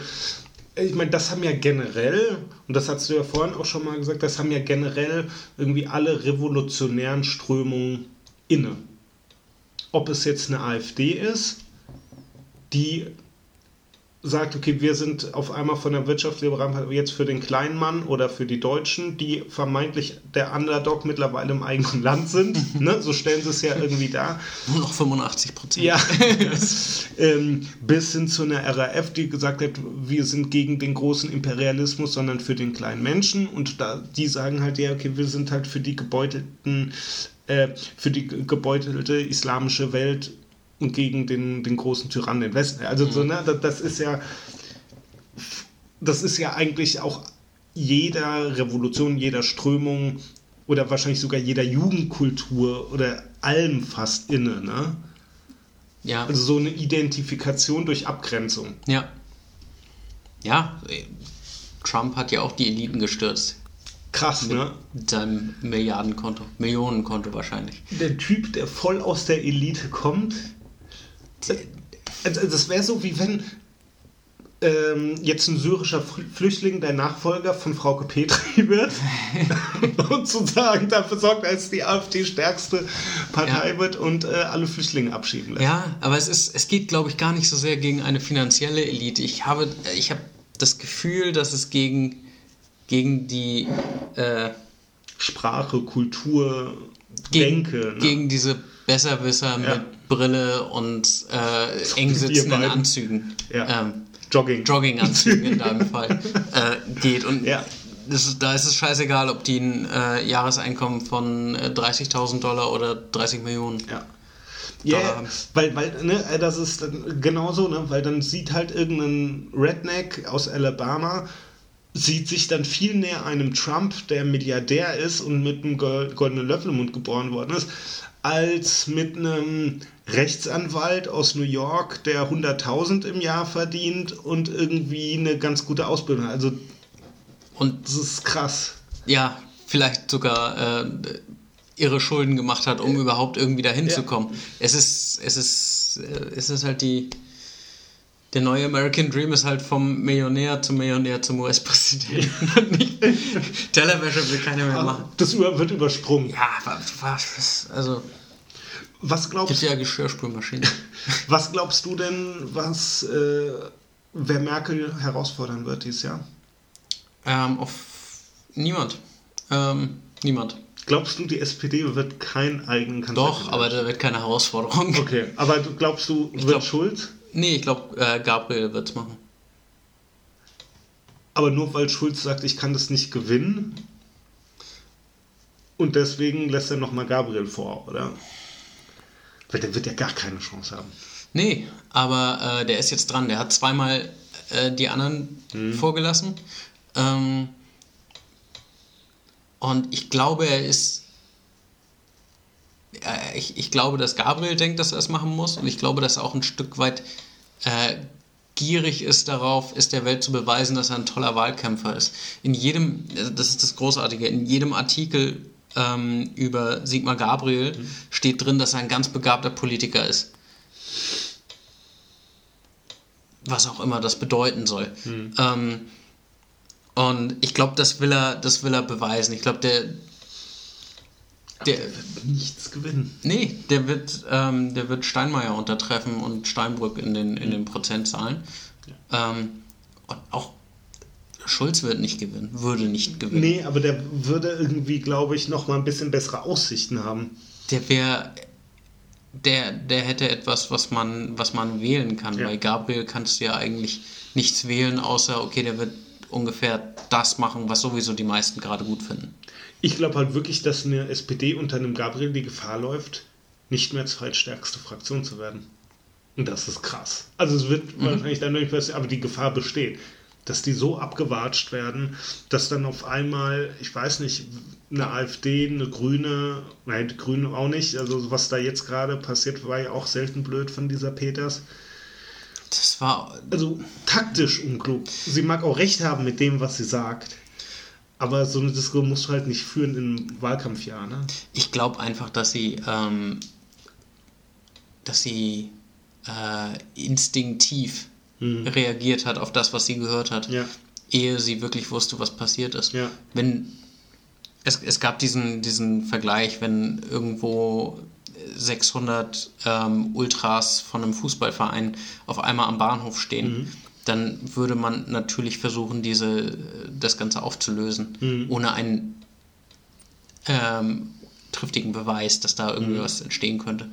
ich meine, das haben ja generell, und das hast du ja vorhin auch schon mal gesagt, das haben ja generell irgendwie alle revolutionären Strömungen inne. Ob es jetzt eine AfD ist, die sagt, okay, wir sind auf einmal von der wirtschaftsliberalen Partei jetzt für den kleinen Mann oder für die Deutschen, die vermeintlich der Underdog mittlerweile im eigenen Land sind. ne? So stellen sie es ja irgendwie dar. Nur noch 85 Prozent. Ja, ähm, bis hin zu einer RAF, die gesagt hat, wir sind gegen den großen Imperialismus, sondern für den kleinen Menschen. Und da, die sagen halt, ja, okay, wir sind halt für die gebeutelten, äh, für die ge- gebeutelte islamische Welt und gegen den, den großen Tyrannen den Westen. Also so, ne, das, das ist ja, das ist ja eigentlich auch jeder Revolution, jeder Strömung oder wahrscheinlich sogar jeder Jugendkultur oder allem fast inne, ne? Ja. Also so eine Identifikation durch Abgrenzung. Ja. Ja, äh, Trump hat ja auch die Eliten gestürzt. Krass, ne? Mit seinem Milliardenkonto. Millionenkonto wahrscheinlich. Der Typ, der voll aus der Elite kommt. Also das wäre so, wie wenn ähm, jetzt ein syrischer Fl- Flüchtling der Nachfolger von Frauke Petri wird und sozusagen dafür sorgt, dass die AfD stärkste Partei Ja. wird und äh, alle Flüchtlinge abschieben lässt. Ja, aber es ist, es geht, glaube ich, gar nicht so sehr gegen eine finanzielle Elite. Ich habe, ich habe das Gefühl, dass es gegen, gegen die äh, Sprache, Kultur, gegen, Denke. Ne? gegen diese Besserwisser Ja. mit Brille und äh, eng sitzenden. Anzügen. Ja. Ähm, Jogging. Jogginganzügen in deinem Fall äh, geht. Und Ja. ist, da ist es scheißegal, ob die ein äh, Jahreseinkommen von äh, 30.000 Dollar oder 30 Millionen. Ja. Ja, Dollar haben. weil, weil, ne, äh, das ist dann genauso, ne, weil dann sieht halt irgendein Redneck aus Alabama, sieht sich dann viel näher einem Trump, der Milliardär ist und mit einem gol- goldenen Löffel im Mund geboren worden ist, als mit einem Rechtsanwalt aus New York, der 100.000 im Jahr verdient und irgendwie eine ganz gute Ausbildung hat. Also, Und das ist krass. ja, vielleicht sogar äh, ihre Schulden gemacht hat, um überhaupt irgendwie dahin Ja. zu kommen. Es ist, es ist, äh, es ist halt die. Der neue American Dream ist halt vom Millionär zum Millionär zum US-Präsidenten. Tellerwäsche will keiner mehr machen. Das wird übersprungen. Ja, was, also, Was glaubst gibt ja Geschirrspülmaschinen. Was glaubst du denn, was äh, wer Merkel herausfordern wird dieses Jahr? ähm, auf niemand. Ähm, niemand. Glaubst du, die SPD wird keinen eigenen Kanzler? Doch, aber da wird keine Herausforderung. Okay, aber glaubst du, wird glaub- Schulz? Nee, ich glaube, äh, Gabriel wird's machen. Aber nur weil Schulz sagt, ich kann das nicht gewinnen. Und deswegen lässt er nochmal Gabriel vor, oder? Weil der wird ja gar keine Chance haben. Nee, aber äh, der ist jetzt dran. Der hat zweimal äh, die anderen vorgelassen. Ähm, und ich glaube, er ist. Äh, ich, ich glaube, dass Gabriel denkt, dass er es machen muss. Und ich glaube, dass er auch ein Stück weit äh, gierig ist darauf, ist der Welt zu beweisen, dass er ein toller Wahlkämpfer ist. In jedem, also das ist das Großartige, in jedem Artikel ähm, über Sigmar Gabriel steht drin, dass er ein ganz begabter Politiker ist. Was auch immer das bedeuten soll. Ähm, und ich glaube, das will er, das will er beweisen. Ich glaube, der, der, wird nichts gewinnen. nee, der wird, ähm, der wird Steinmeier untertreffen und Steinbrück in den, in den Prozentzahlen. Ähm, und auch Schulz wird nicht gewinnen, würde nicht gewinnen. Nee, aber der würde irgendwie, glaube ich, nochmal ein bisschen bessere Aussichten haben. Der wäre der, der hätte etwas, was man, was man wählen kann. Ja. Bei Gabriel kannst du ja eigentlich nichts wählen, außer, okay, der wird ungefähr das machen, was sowieso die meisten gerade gut finden. Ich glaube halt wirklich, dass eine SPD unter einem Gabriel die Gefahr läuft, nicht mehr zweitstärkste Fraktion zu werden. Und das ist krass. Also es wird wahrscheinlich dann nicht passieren, aber die Gefahr besteht, dass die so abgewatscht werden, dass dann auf einmal, ich weiß nicht, eine AfD, eine Grüne, nein, die Grüne auch nicht, also was da jetzt gerade passiert, war ja auch selten blöd von dieser Peters. Das war, Also taktisch unklug. Sie mag auch recht haben mit dem, was sie sagt. Aber so eine Diskussion musst du halt nicht führen im Wahlkampfjahr, ne? ich glaube einfach, dass sie, ähm, dass sie äh, instinktiv reagiert hat auf das, was sie gehört hat, Mhm. Ja. ehe sie wirklich wusste, was passiert ist. Ja. Wenn es, es gab diesen, diesen Vergleich, wenn irgendwo 600 ähm, Ultras von einem Fußballverein auf einmal am Bahnhof stehen, Mhm. Dann würde man natürlich versuchen, diese, das Ganze aufzulösen, Mhm. ohne einen ähm, triftigen Beweis, dass da irgendwie Mhm. was entstehen könnte.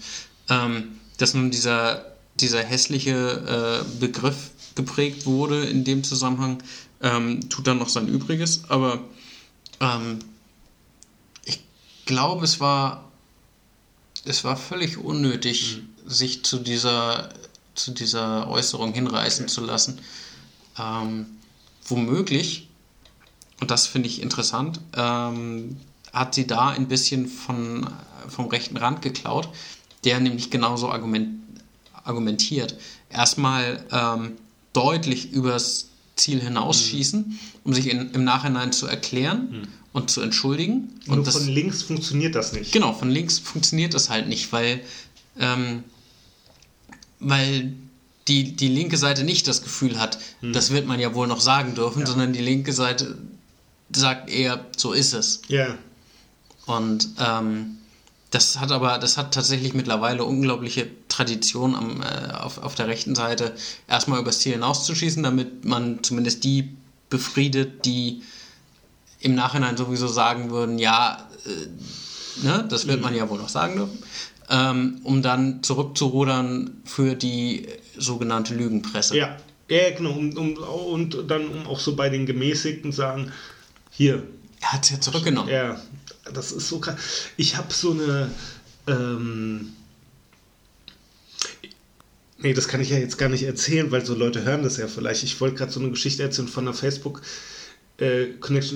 Ähm, dass nun dieser, dieser hässliche äh, Begriff geprägt wurde in dem Zusammenhang, ähm, tut dann noch sein Übriges, aber ähm, ich glaube, es war, es war völlig unnötig, sich zu dieser, zu dieser Äußerung hinreißen zu lassen. Ähm, womöglich, und das finde ich interessant, ähm, hat sie da ein bisschen von, vom rechten Rand geklaut, der nämlich genauso argument, argumentiert. Erstmal ähm, deutlich übers Ziel hinausschießen, um sich in, im Nachhinein zu erklären und zu entschuldigen. Nur Und das, von links funktioniert das nicht. Genau, von links funktioniert das halt nicht, weil, ähm, weil die, die linke Seite nicht das Gefühl hat, das wird man ja wohl noch sagen dürfen, sondern die linke Seite sagt eher, so ist es. Ja. Und ähm, das hat aber, das hat tatsächlich mittlerweile unglaubliche Tradition am, äh, auf, auf der rechten Seite, erstmal übers Ziel hinauszuschießen, damit man zumindest die befriedet, die im Nachhinein sowieso sagen würden, ja, äh, ne, das wird man ja wohl noch sagen dürfen, ähm, um dann zurückzurudern für die sogenannte Lügenpresse. Ja. Ja, genau. Um, um, und dann um auch so bei den Gemäßigten sagen, hier, Er hat es ja zurückgenommen. Ja, das ist so krass. Ich habe so eine. Ähm, nee, das kann ich ja jetzt gar nicht erzählen, weil so Leute hören das ja vielleicht. Ich wollte gerade so eine Geschichte erzählen von einer Facebook. äh,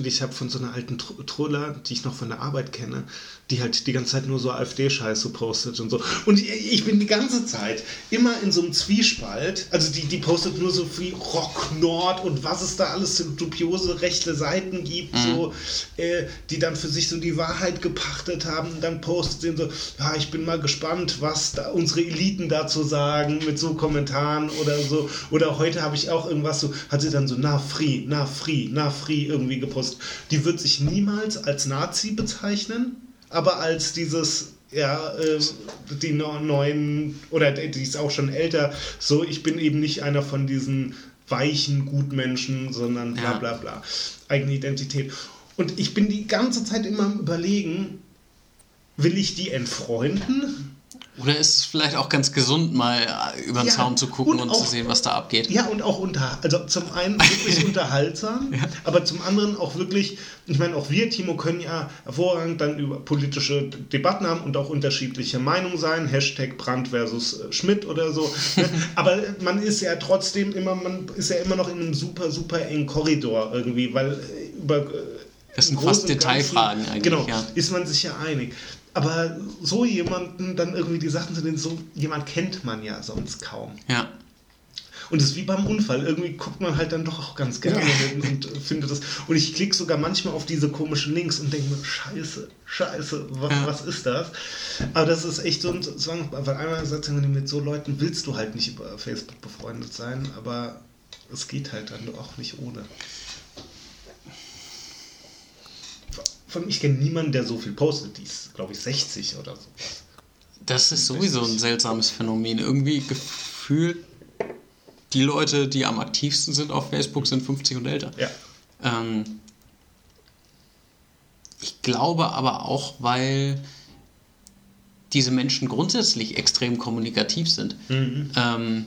die ich habe von so einer alten Tr- Troller, die ich noch von der Arbeit kenne, die halt die ganze Zeit nur so AfD-Scheiße postet und so. Und ich, bin die ganze Zeit immer in so einem Zwiespalt. Also die, die postet nur so viel Rock Nord und was es da alles für dubiose rechte Seiten gibt, so, äh, die dann für sich so die Wahrheit gepachtet haben. Und dann postet sie so, ja, ich bin mal gespannt, was da unsere Eliten dazu sagen, mit so Kommentaren oder so. Oder heute habe ich auch irgendwas so, hat sie dann so, na free, na free, na free irgendwie gepostet. Die wird sich niemals als Nazi bezeichnen, aber als dieses ja, äh, die neuen, oder die ist auch schon älter, so, ich bin eben nicht einer von diesen weichen Gutmenschen, sondern bla bla bla. Eigene Identität. Und ich bin die ganze Zeit immer am überlegen, will ich die entfreunden? Oder ist es vielleicht auch ganz gesund, mal äh, über den Ja, Zaun zu gucken und und, zu auch- sehen, was da abgeht? Ja, und auch unter, also zum einen wirklich unterhaltsam, aber zum anderen auch wirklich, ich meine, auch wir, Timo, können ja hervorragend dann über politische Debatten haben und auch unterschiedliche Meinungen sein, Hashtag Brandt versus äh, Schmidt oder so. ne? aber man ist ja trotzdem immer, man ist ja immer noch in einem super, super engen Korridor irgendwie, weil äh, über Das sind fast Detailfragen Ganzen, eigentlich, Genau, ja. ist man sich ja einig. Aber so jemanden dann irgendwie die Sachen zu nennen, so jemand kennt man ja sonst kaum. Ja. Und es ist wie beim Unfall. Irgendwie guckt man halt dann doch auch ganz gerne hin und findet das. Und ich klicke sogar manchmal auf diese komischen Links und denke mir, scheiße, scheiße, was, Ja. was ist das? Aber das ist echt so ein Zwang, weil man, mit so Leuten willst du halt nicht über Facebook befreundet sein, aber es geht halt dann auch nicht ohne. Von ich kenne niemanden, der so viel postet. Die ist, glaube ich, 60 oder sowas. Das ist sowieso ein seltsames Phänomen. Irgendwie gefühlt, die Leute, die am aktivsten sind auf Facebook, sind 50 und älter. Ja. Ähm, ich glaube aber auch, weil diese Menschen grundsätzlich extrem kommunikativ sind. Ähm,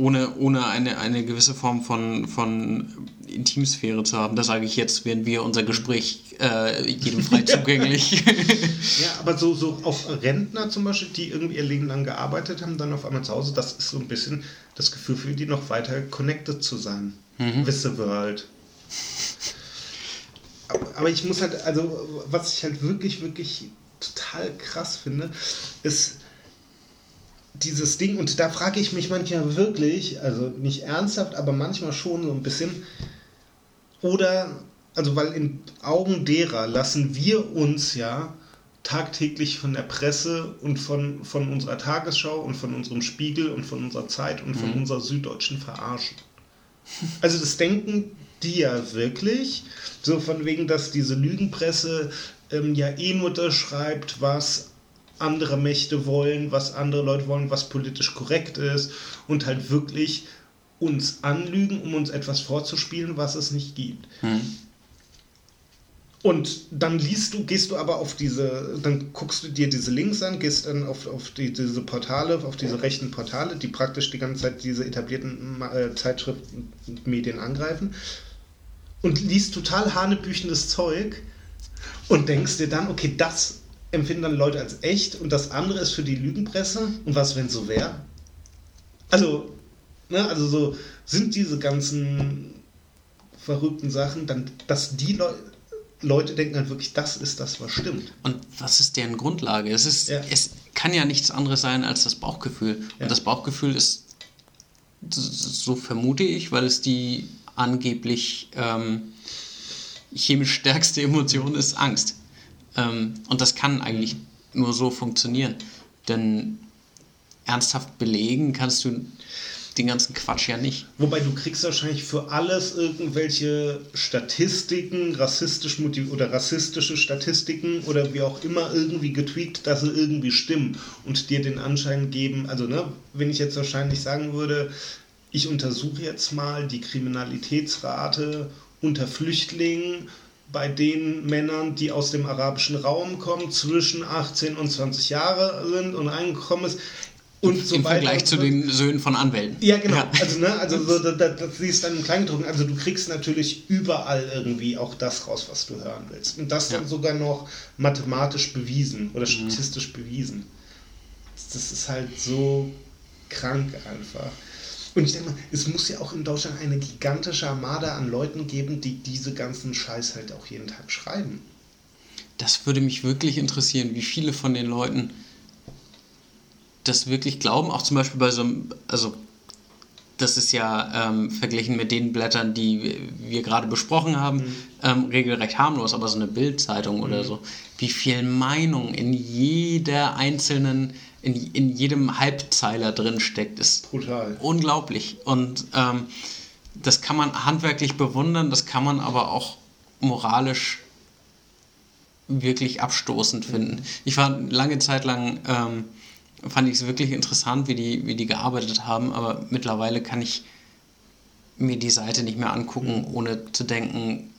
ohne, ohne eine, eine gewisse Form von, von Intimsphäre zu haben. Das sage ich jetzt, während wir unser Gespräch äh, jedem frei zugänglich. Ja, aber so, so auch Rentner zum Beispiel, die irgendwie ihr Leben lang gearbeitet haben, dann auf einmal zu Hause, das ist so ein bisschen das Gefühl für die noch weiter connected zu sein. With the world. Aber ich muss halt, also was ich halt wirklich, wirklich total krass finde, ist dieses Ding, und da frage ich mich manchmal wirklich, also nicht ernsthaft, aber manchmal schon so ein bisschen, oder, also weil in Augen derer lassen wir uns ja tagtäglich von der Presse und von, von unserer Tagesschau und von unserem Spiegel und von unserer Zeit und von unserer Süddeutschen verarschen. Also das denken die ja wirklich, so von wegen, dass diese Lügenpresse ähm, ja eh nur das schreibt, was andere Mächte wollen, was andere Leute wollen, was politisch korrekt ist und halt wirklich uns anlügen, um uns etwas vorzuspielen, was es nicht gibt. Und dann liest du, gehst du aber auf diese, dann guckst du dir diese Links an, gehst dann auf, auf die, diese Portale, auf diese rechten Portale, die praktisch die ganze Zeit diese etablierten äh, Zeitschriften und Medien angreifen und liest total hanebüchendes Zeug und denkst dir dann, okay, das empfinden dann Leute als echt und das andere ist für die Lügenpresse und was, wenn so wäre? Also, ne, also so sind diese ganzen verrückten Sachen, dann, dass die Leute Leute denken halt wirklich, das ist das, was stimmt. Und was ist deren Grundlage? Es, ist, Ja. es kann ja nichts anderes sein als das Bauchgefühl. Ja. Und das Bauchgefühl ist, so vermute ich, weil es die angeblich ähm, chemisch stärkste Emotion ist, Angst. Ähm, und das kann eigentlich nur so funktionieren. Denn ernsthaft belegen kannst du den ganzen Quatsch ja nicht. Wobei du kriegst wahrscheinlich für alles irgendwelche Statistiken, rassistisch motiv oder rassistische Statistiken oder wie auch immer irgendwie getweakt, dass sie irgendwie stimmen und dir den Anschein geben. Also, ne, wenn ich jetzt wahrscheinlich sagen würde, ich untersuche jetzt mal die Kriminalitätsrate unter Flüchtlingen bei den Männern, die aus dem arabischen Raum kommen, zwischen 18 und 20 Jahre sind und eingekommen ist. Und so Im weiter Vergleich zu den Söhnen von Anwälten. ja, genau. Also, ne, also so, das, das, das siehst dann im Kleingedruckten. Also du kriegst natürlich überall irgendwie auch das raus, was du hören willst. Und das dann Ja. sogar noch mathematisch bewiesen oder statistisch bewiesen. Das ist halt so krank einfach. Und ich denke mal, es muss ja auch in Deutschland eine gigantische Armada an Leuten geben, die diese ganzen Scheiß halt auch jeden Tag schreiben. Das würde mich wirklich interessieren, wie viele von den Leuten das wirklich glauben. Auch zum Beispiel bei so einem, also das ist ja ähm, verglichen mit den Blättern, die wir- gerade besprochen haben, ähm, regelrecht harmlos, aber so eine Bildzeitung oder so, wie viel Meinung in jeder einzelnen, in, in jedem Halbzeiler drin steckt, ist Brutal. unglaublich. Und ähm, das kann man handwerklich bewundern, das kann man aber auch moralisch wirklich abstoßend finden. Ich war lange Zeit lang, ähm, fand ich es wirklich interessant, wie die, wie die gearbeitet haben, aber mittlerweile kann ich mir die Seite nicht mehr angucken, ohne zu denken,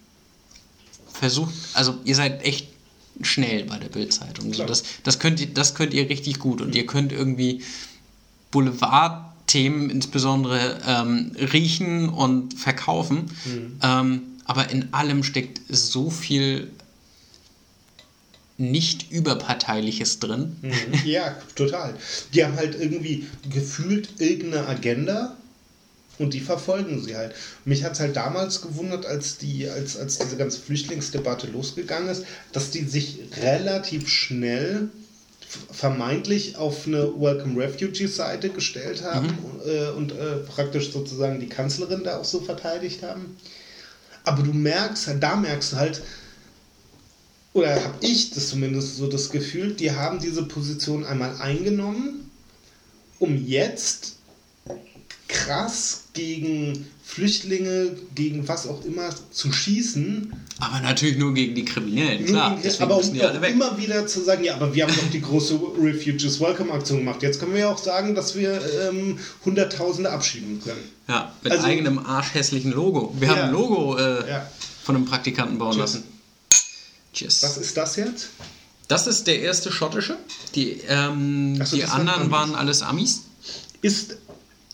versucht, also ihr seid echt schnell bei der Bildzeitung. So, das, das, könnt ihr, das könnt ihr richtig gut und ihr könnt irgendwie Boulevardthemen insbesondere ähm, riechen und verkaufen. Ähm, aber in allem steckt so viel nicht überparteiliches drin. Mhm. Ja, total. Die haben halt irgendwie gefühlt irgendeine Agenda und die verfolgen sie halt. Mich hat es halt damals gewundert, als, die, als, als diese ganze Flüchtlingsdebatte losgegangen ist, dass die sich relativ schnell vermeintlich auf eine Welcome Refugees Seite gestellt haben äh, und äh, praktisch sozusagen die Kanzlerin da auch so verteidigt haben. Aber du merkst da merkst du halt, oder habe ich das zumindest so das Gefühl, die haben diese Position einmal eingenommen, um jetzt krass gegen Flüchtlinge, gegen was auch immer zu schießen. Aber natürlich nur gegen die Kriminellen, klar. Deswegen aber um immer wieder zu sagen, ja, aber wir haben doch die große Refugees Welcome Aktion gemacht. Jetzt können wir ja auch sagen, dass wir ähm, Hunderttausende abschieben können. Ja, mit Also- eigenem arschhässlichen Logo. Wir Ja. haben ein Logo äh, Ja. von einem Praktikanten bauen Tschüss. lassen. Tschüss. Was ist das jetzt? Das ist der erste schottische. Die, ähm, so, die anderen waren alles Amis. Ist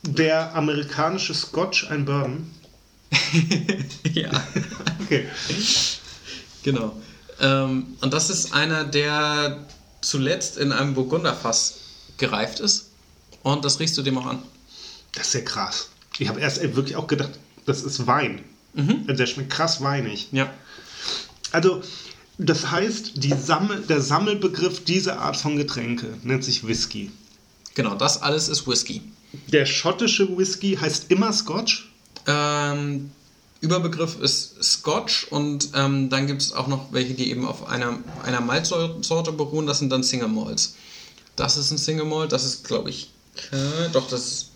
der amerikanische Scotch ein Bourbon? ja. Okay. Genau. Ähm, und das ist einer, der zuletzt in einem Burgunderfass gereift ist. Und das riechst du dem auch an. Das ist ja krass. Ich habe erst wirklich auch gedacht, das ist Wein. Also der schmeckt krass weinig. Ja. Also, das heißt, Sammel, der Sammelbegriff dieser Art von Getränke nennt sich Whisky. Genau, das alles ist Whisky. Der schottische Whisky heißt immer Scotch. Ähm, Überbegriff ist Scotch und ähm, dann gibt es auch noch welche, die eben auf einer, einer Malzsorte beruhen. Das sind dann Single Malts. Das ist ein Single Malt, das ist, glaube ich, äh, doch, das ist.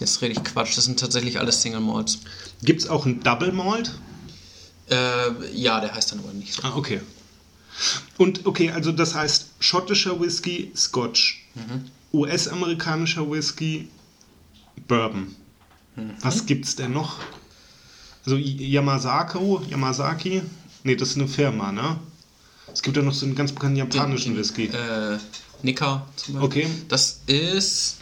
Jetzt rede ich Quatsch, das sind tatsächlich alles Single Malts. Gibt es auch einen Double Malt? Äh, ja, der heißt dann aber nicht so. Ah, okay. Und okay, also das heißt schottischer Whisky, Scotch. US-amerikanischer Whisky, Bourbon. Was gibt's denn noch? Also Yamasako, Yamasaki? Nee, das ist eine Firma, ne? Es gibt ja noch so einen ganz bekannten japanischen Whisky. Äh, Nika zum Beispiel. Okay. Das ist.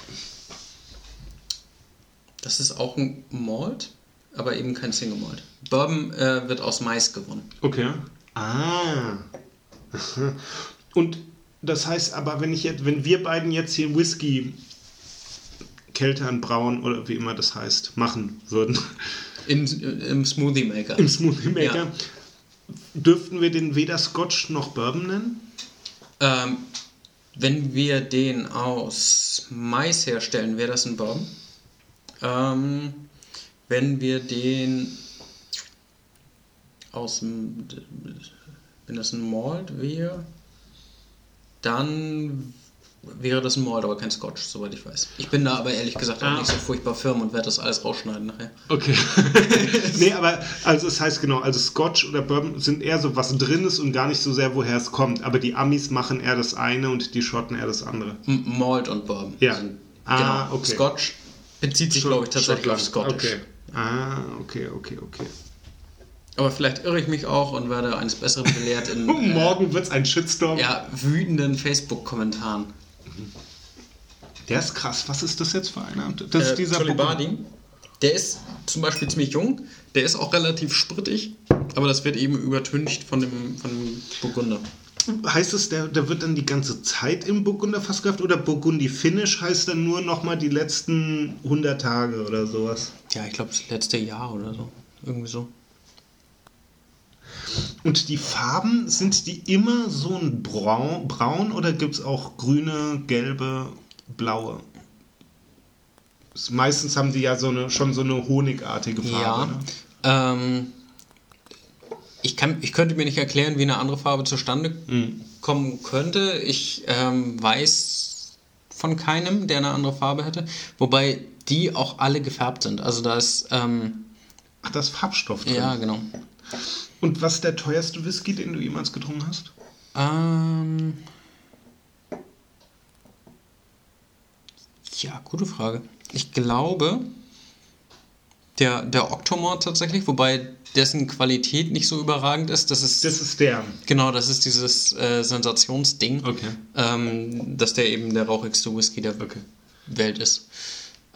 Das ist auch ein Malt, aber eben kein Single Malt. Bourbon äh, wird aus Mais gewonnen. Okay. Ah. Und das heißt aber, wenn ich jetzt, wenn wir beiden jetzt hier Whisky Keltern, Braun oder wie immer das heißt, machen würden In, Im Smoothie Maker. im Smoothie Maker, Ja. dürften wir den weder Scotch noch Bourbon nennen? Ähm, wenn wir den aus Mais herstellen, wäre das ein Bourbon. Ähm, wenn wir den aus dem, wenn das ein Malt wäre, dann wäre das ein Malt, aber kein Scotch, soweit ich weiß. Ich bin da aber ehrlich gesagt auch Ah. nicht so furchtbar firm und werde das alles rausschneiden nachher. Okay. nee, aber also es heißt genau, also Scotch oder Bourbon sind eher so was drin ist und gar nicht so sehr, woher es kommt. Aber die Amis machen eher das eine und die Schotten eher das andere. M Malt und Bourbon. Ja. sind- Ah, genau. okay. Scotch bezieht sich, glaube ich, tatsächlich auf Schottland. Scottish. Okay. Ah, okay, okay, okay. Aber vielleicht irre ich mich auch und werde eines Besseren belehrt in äh, morgen wird's ein Shitstorm. ja, wütenden Facebook-Kommentaren. Der ist krass. Was ist das jetzt für einer? Das Äh, ist dieser Cholibardi, der ist zum Beispiel ziemlich jung, der ist auch relativ sprittig, aber das wird eben übertüncht von dem, von dem Burgunder. Heißt es, der, der wird dann die ganze Zeit im Burgunder fast gehabt oder Burgundi Finish heißt dann nur nochmal die letzten 100 Tage oder sowas? Ja, ich glaube das letzte Jahr oder so. Irgendwie so. Und die Farben, sind die immer so ein Braun, braun oder gibt es auch grüne, gelbe, blaue? Meistens haben die ja so eine, schon so eine honigartige Farbe. Ne? Ja. Ähm, ich, kann, ich könnte mir nicht erklären, wie eine andere Farbe zustande Mhm. kommen könnte. Ich ähm, weiß von keinem, der eine andere Farbe hätte. Wobei die auch alle gefärbt sind. Also da ist, ähm, Ach, da ist Farbstoff drin. ja, genau. Und was ist der teuerste Whisky, den du jemals getrunken hast? Ähm, ja, gute Frage. Ich glaube, der, der Octomore tatsächlich, wobei dessen Qualität nicht so überragend ist. Das ist, Das ist der. genau, das ist dieses äh, Sensationsding, Okay. ähm, dass der eben der rauchigste Whisky der Okay. Welt ist.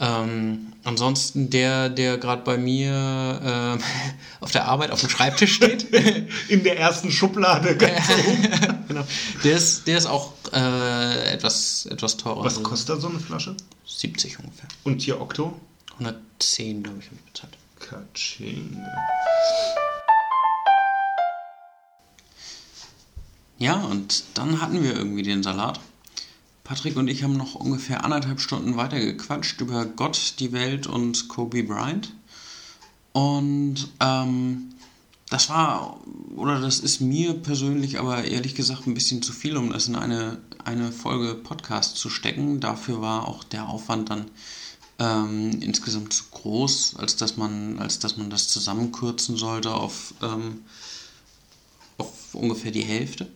Ähm, ansonsten der, der gerade bei mir ähm, auf der Arbeit auf dem Schreibtisch steht. In der ersten Schublade. genau. Der ist, der ist auch äh, etwas, etwas teurer. Was Also kostet so eine Flasche? 70 ungefähr. Und hier Okto? 110, glaube ich, habe ich bezahlt. Katsching. Ja, und dann hatten wir irgendwie den Salat. Patrick und ich haben noch ungefähr anderthalb Stunden weiter gequatscht über Gott, die Welt und Kobe Bryant. Und ähm, das war, oder das ist mir persönlich aber ehrlich gesagt ein bisschen zu viel, um das in eine, eine Folge Podcast zu stecken. Dafür war auch der Aufwand dann ähm, insgesamt zu groß, als dass man, als dass man das zusammenkürzen sollte auf, ähm, auf ungefähr die Hälfte.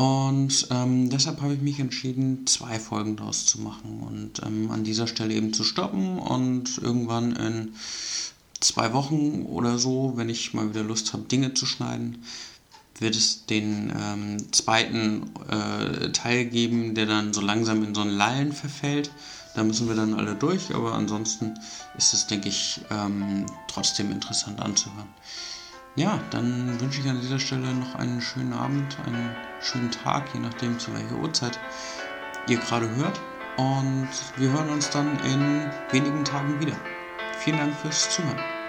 Und ähm, deshalb habe ich mich entschieden, zwei Folgen daraus zu machen und ähm, an dieser Stelle eben zu stoppen und irgendwann in zwei Wochen oder so, wenn ich mal wieder Lust habe, Dinge zu schneiden, wird es den ähm, zweiten äh, Teil geben, der dann so langsam in so ein Lallen verfällt. Da müssen wir dann alle durch, aber ansonsten ist es, denke ich, ähm, trotzdem interessant anzuhören. Ja, dann wünsche ich an dieser Stelle noch einen schönen Abend, einen schönen Tag, je nachdem zu welcher Uhrzeit ihr gerade hört. Und wir hören uns dann in wenigen Tagen wieder. Vielen Dank fürs Zuhören.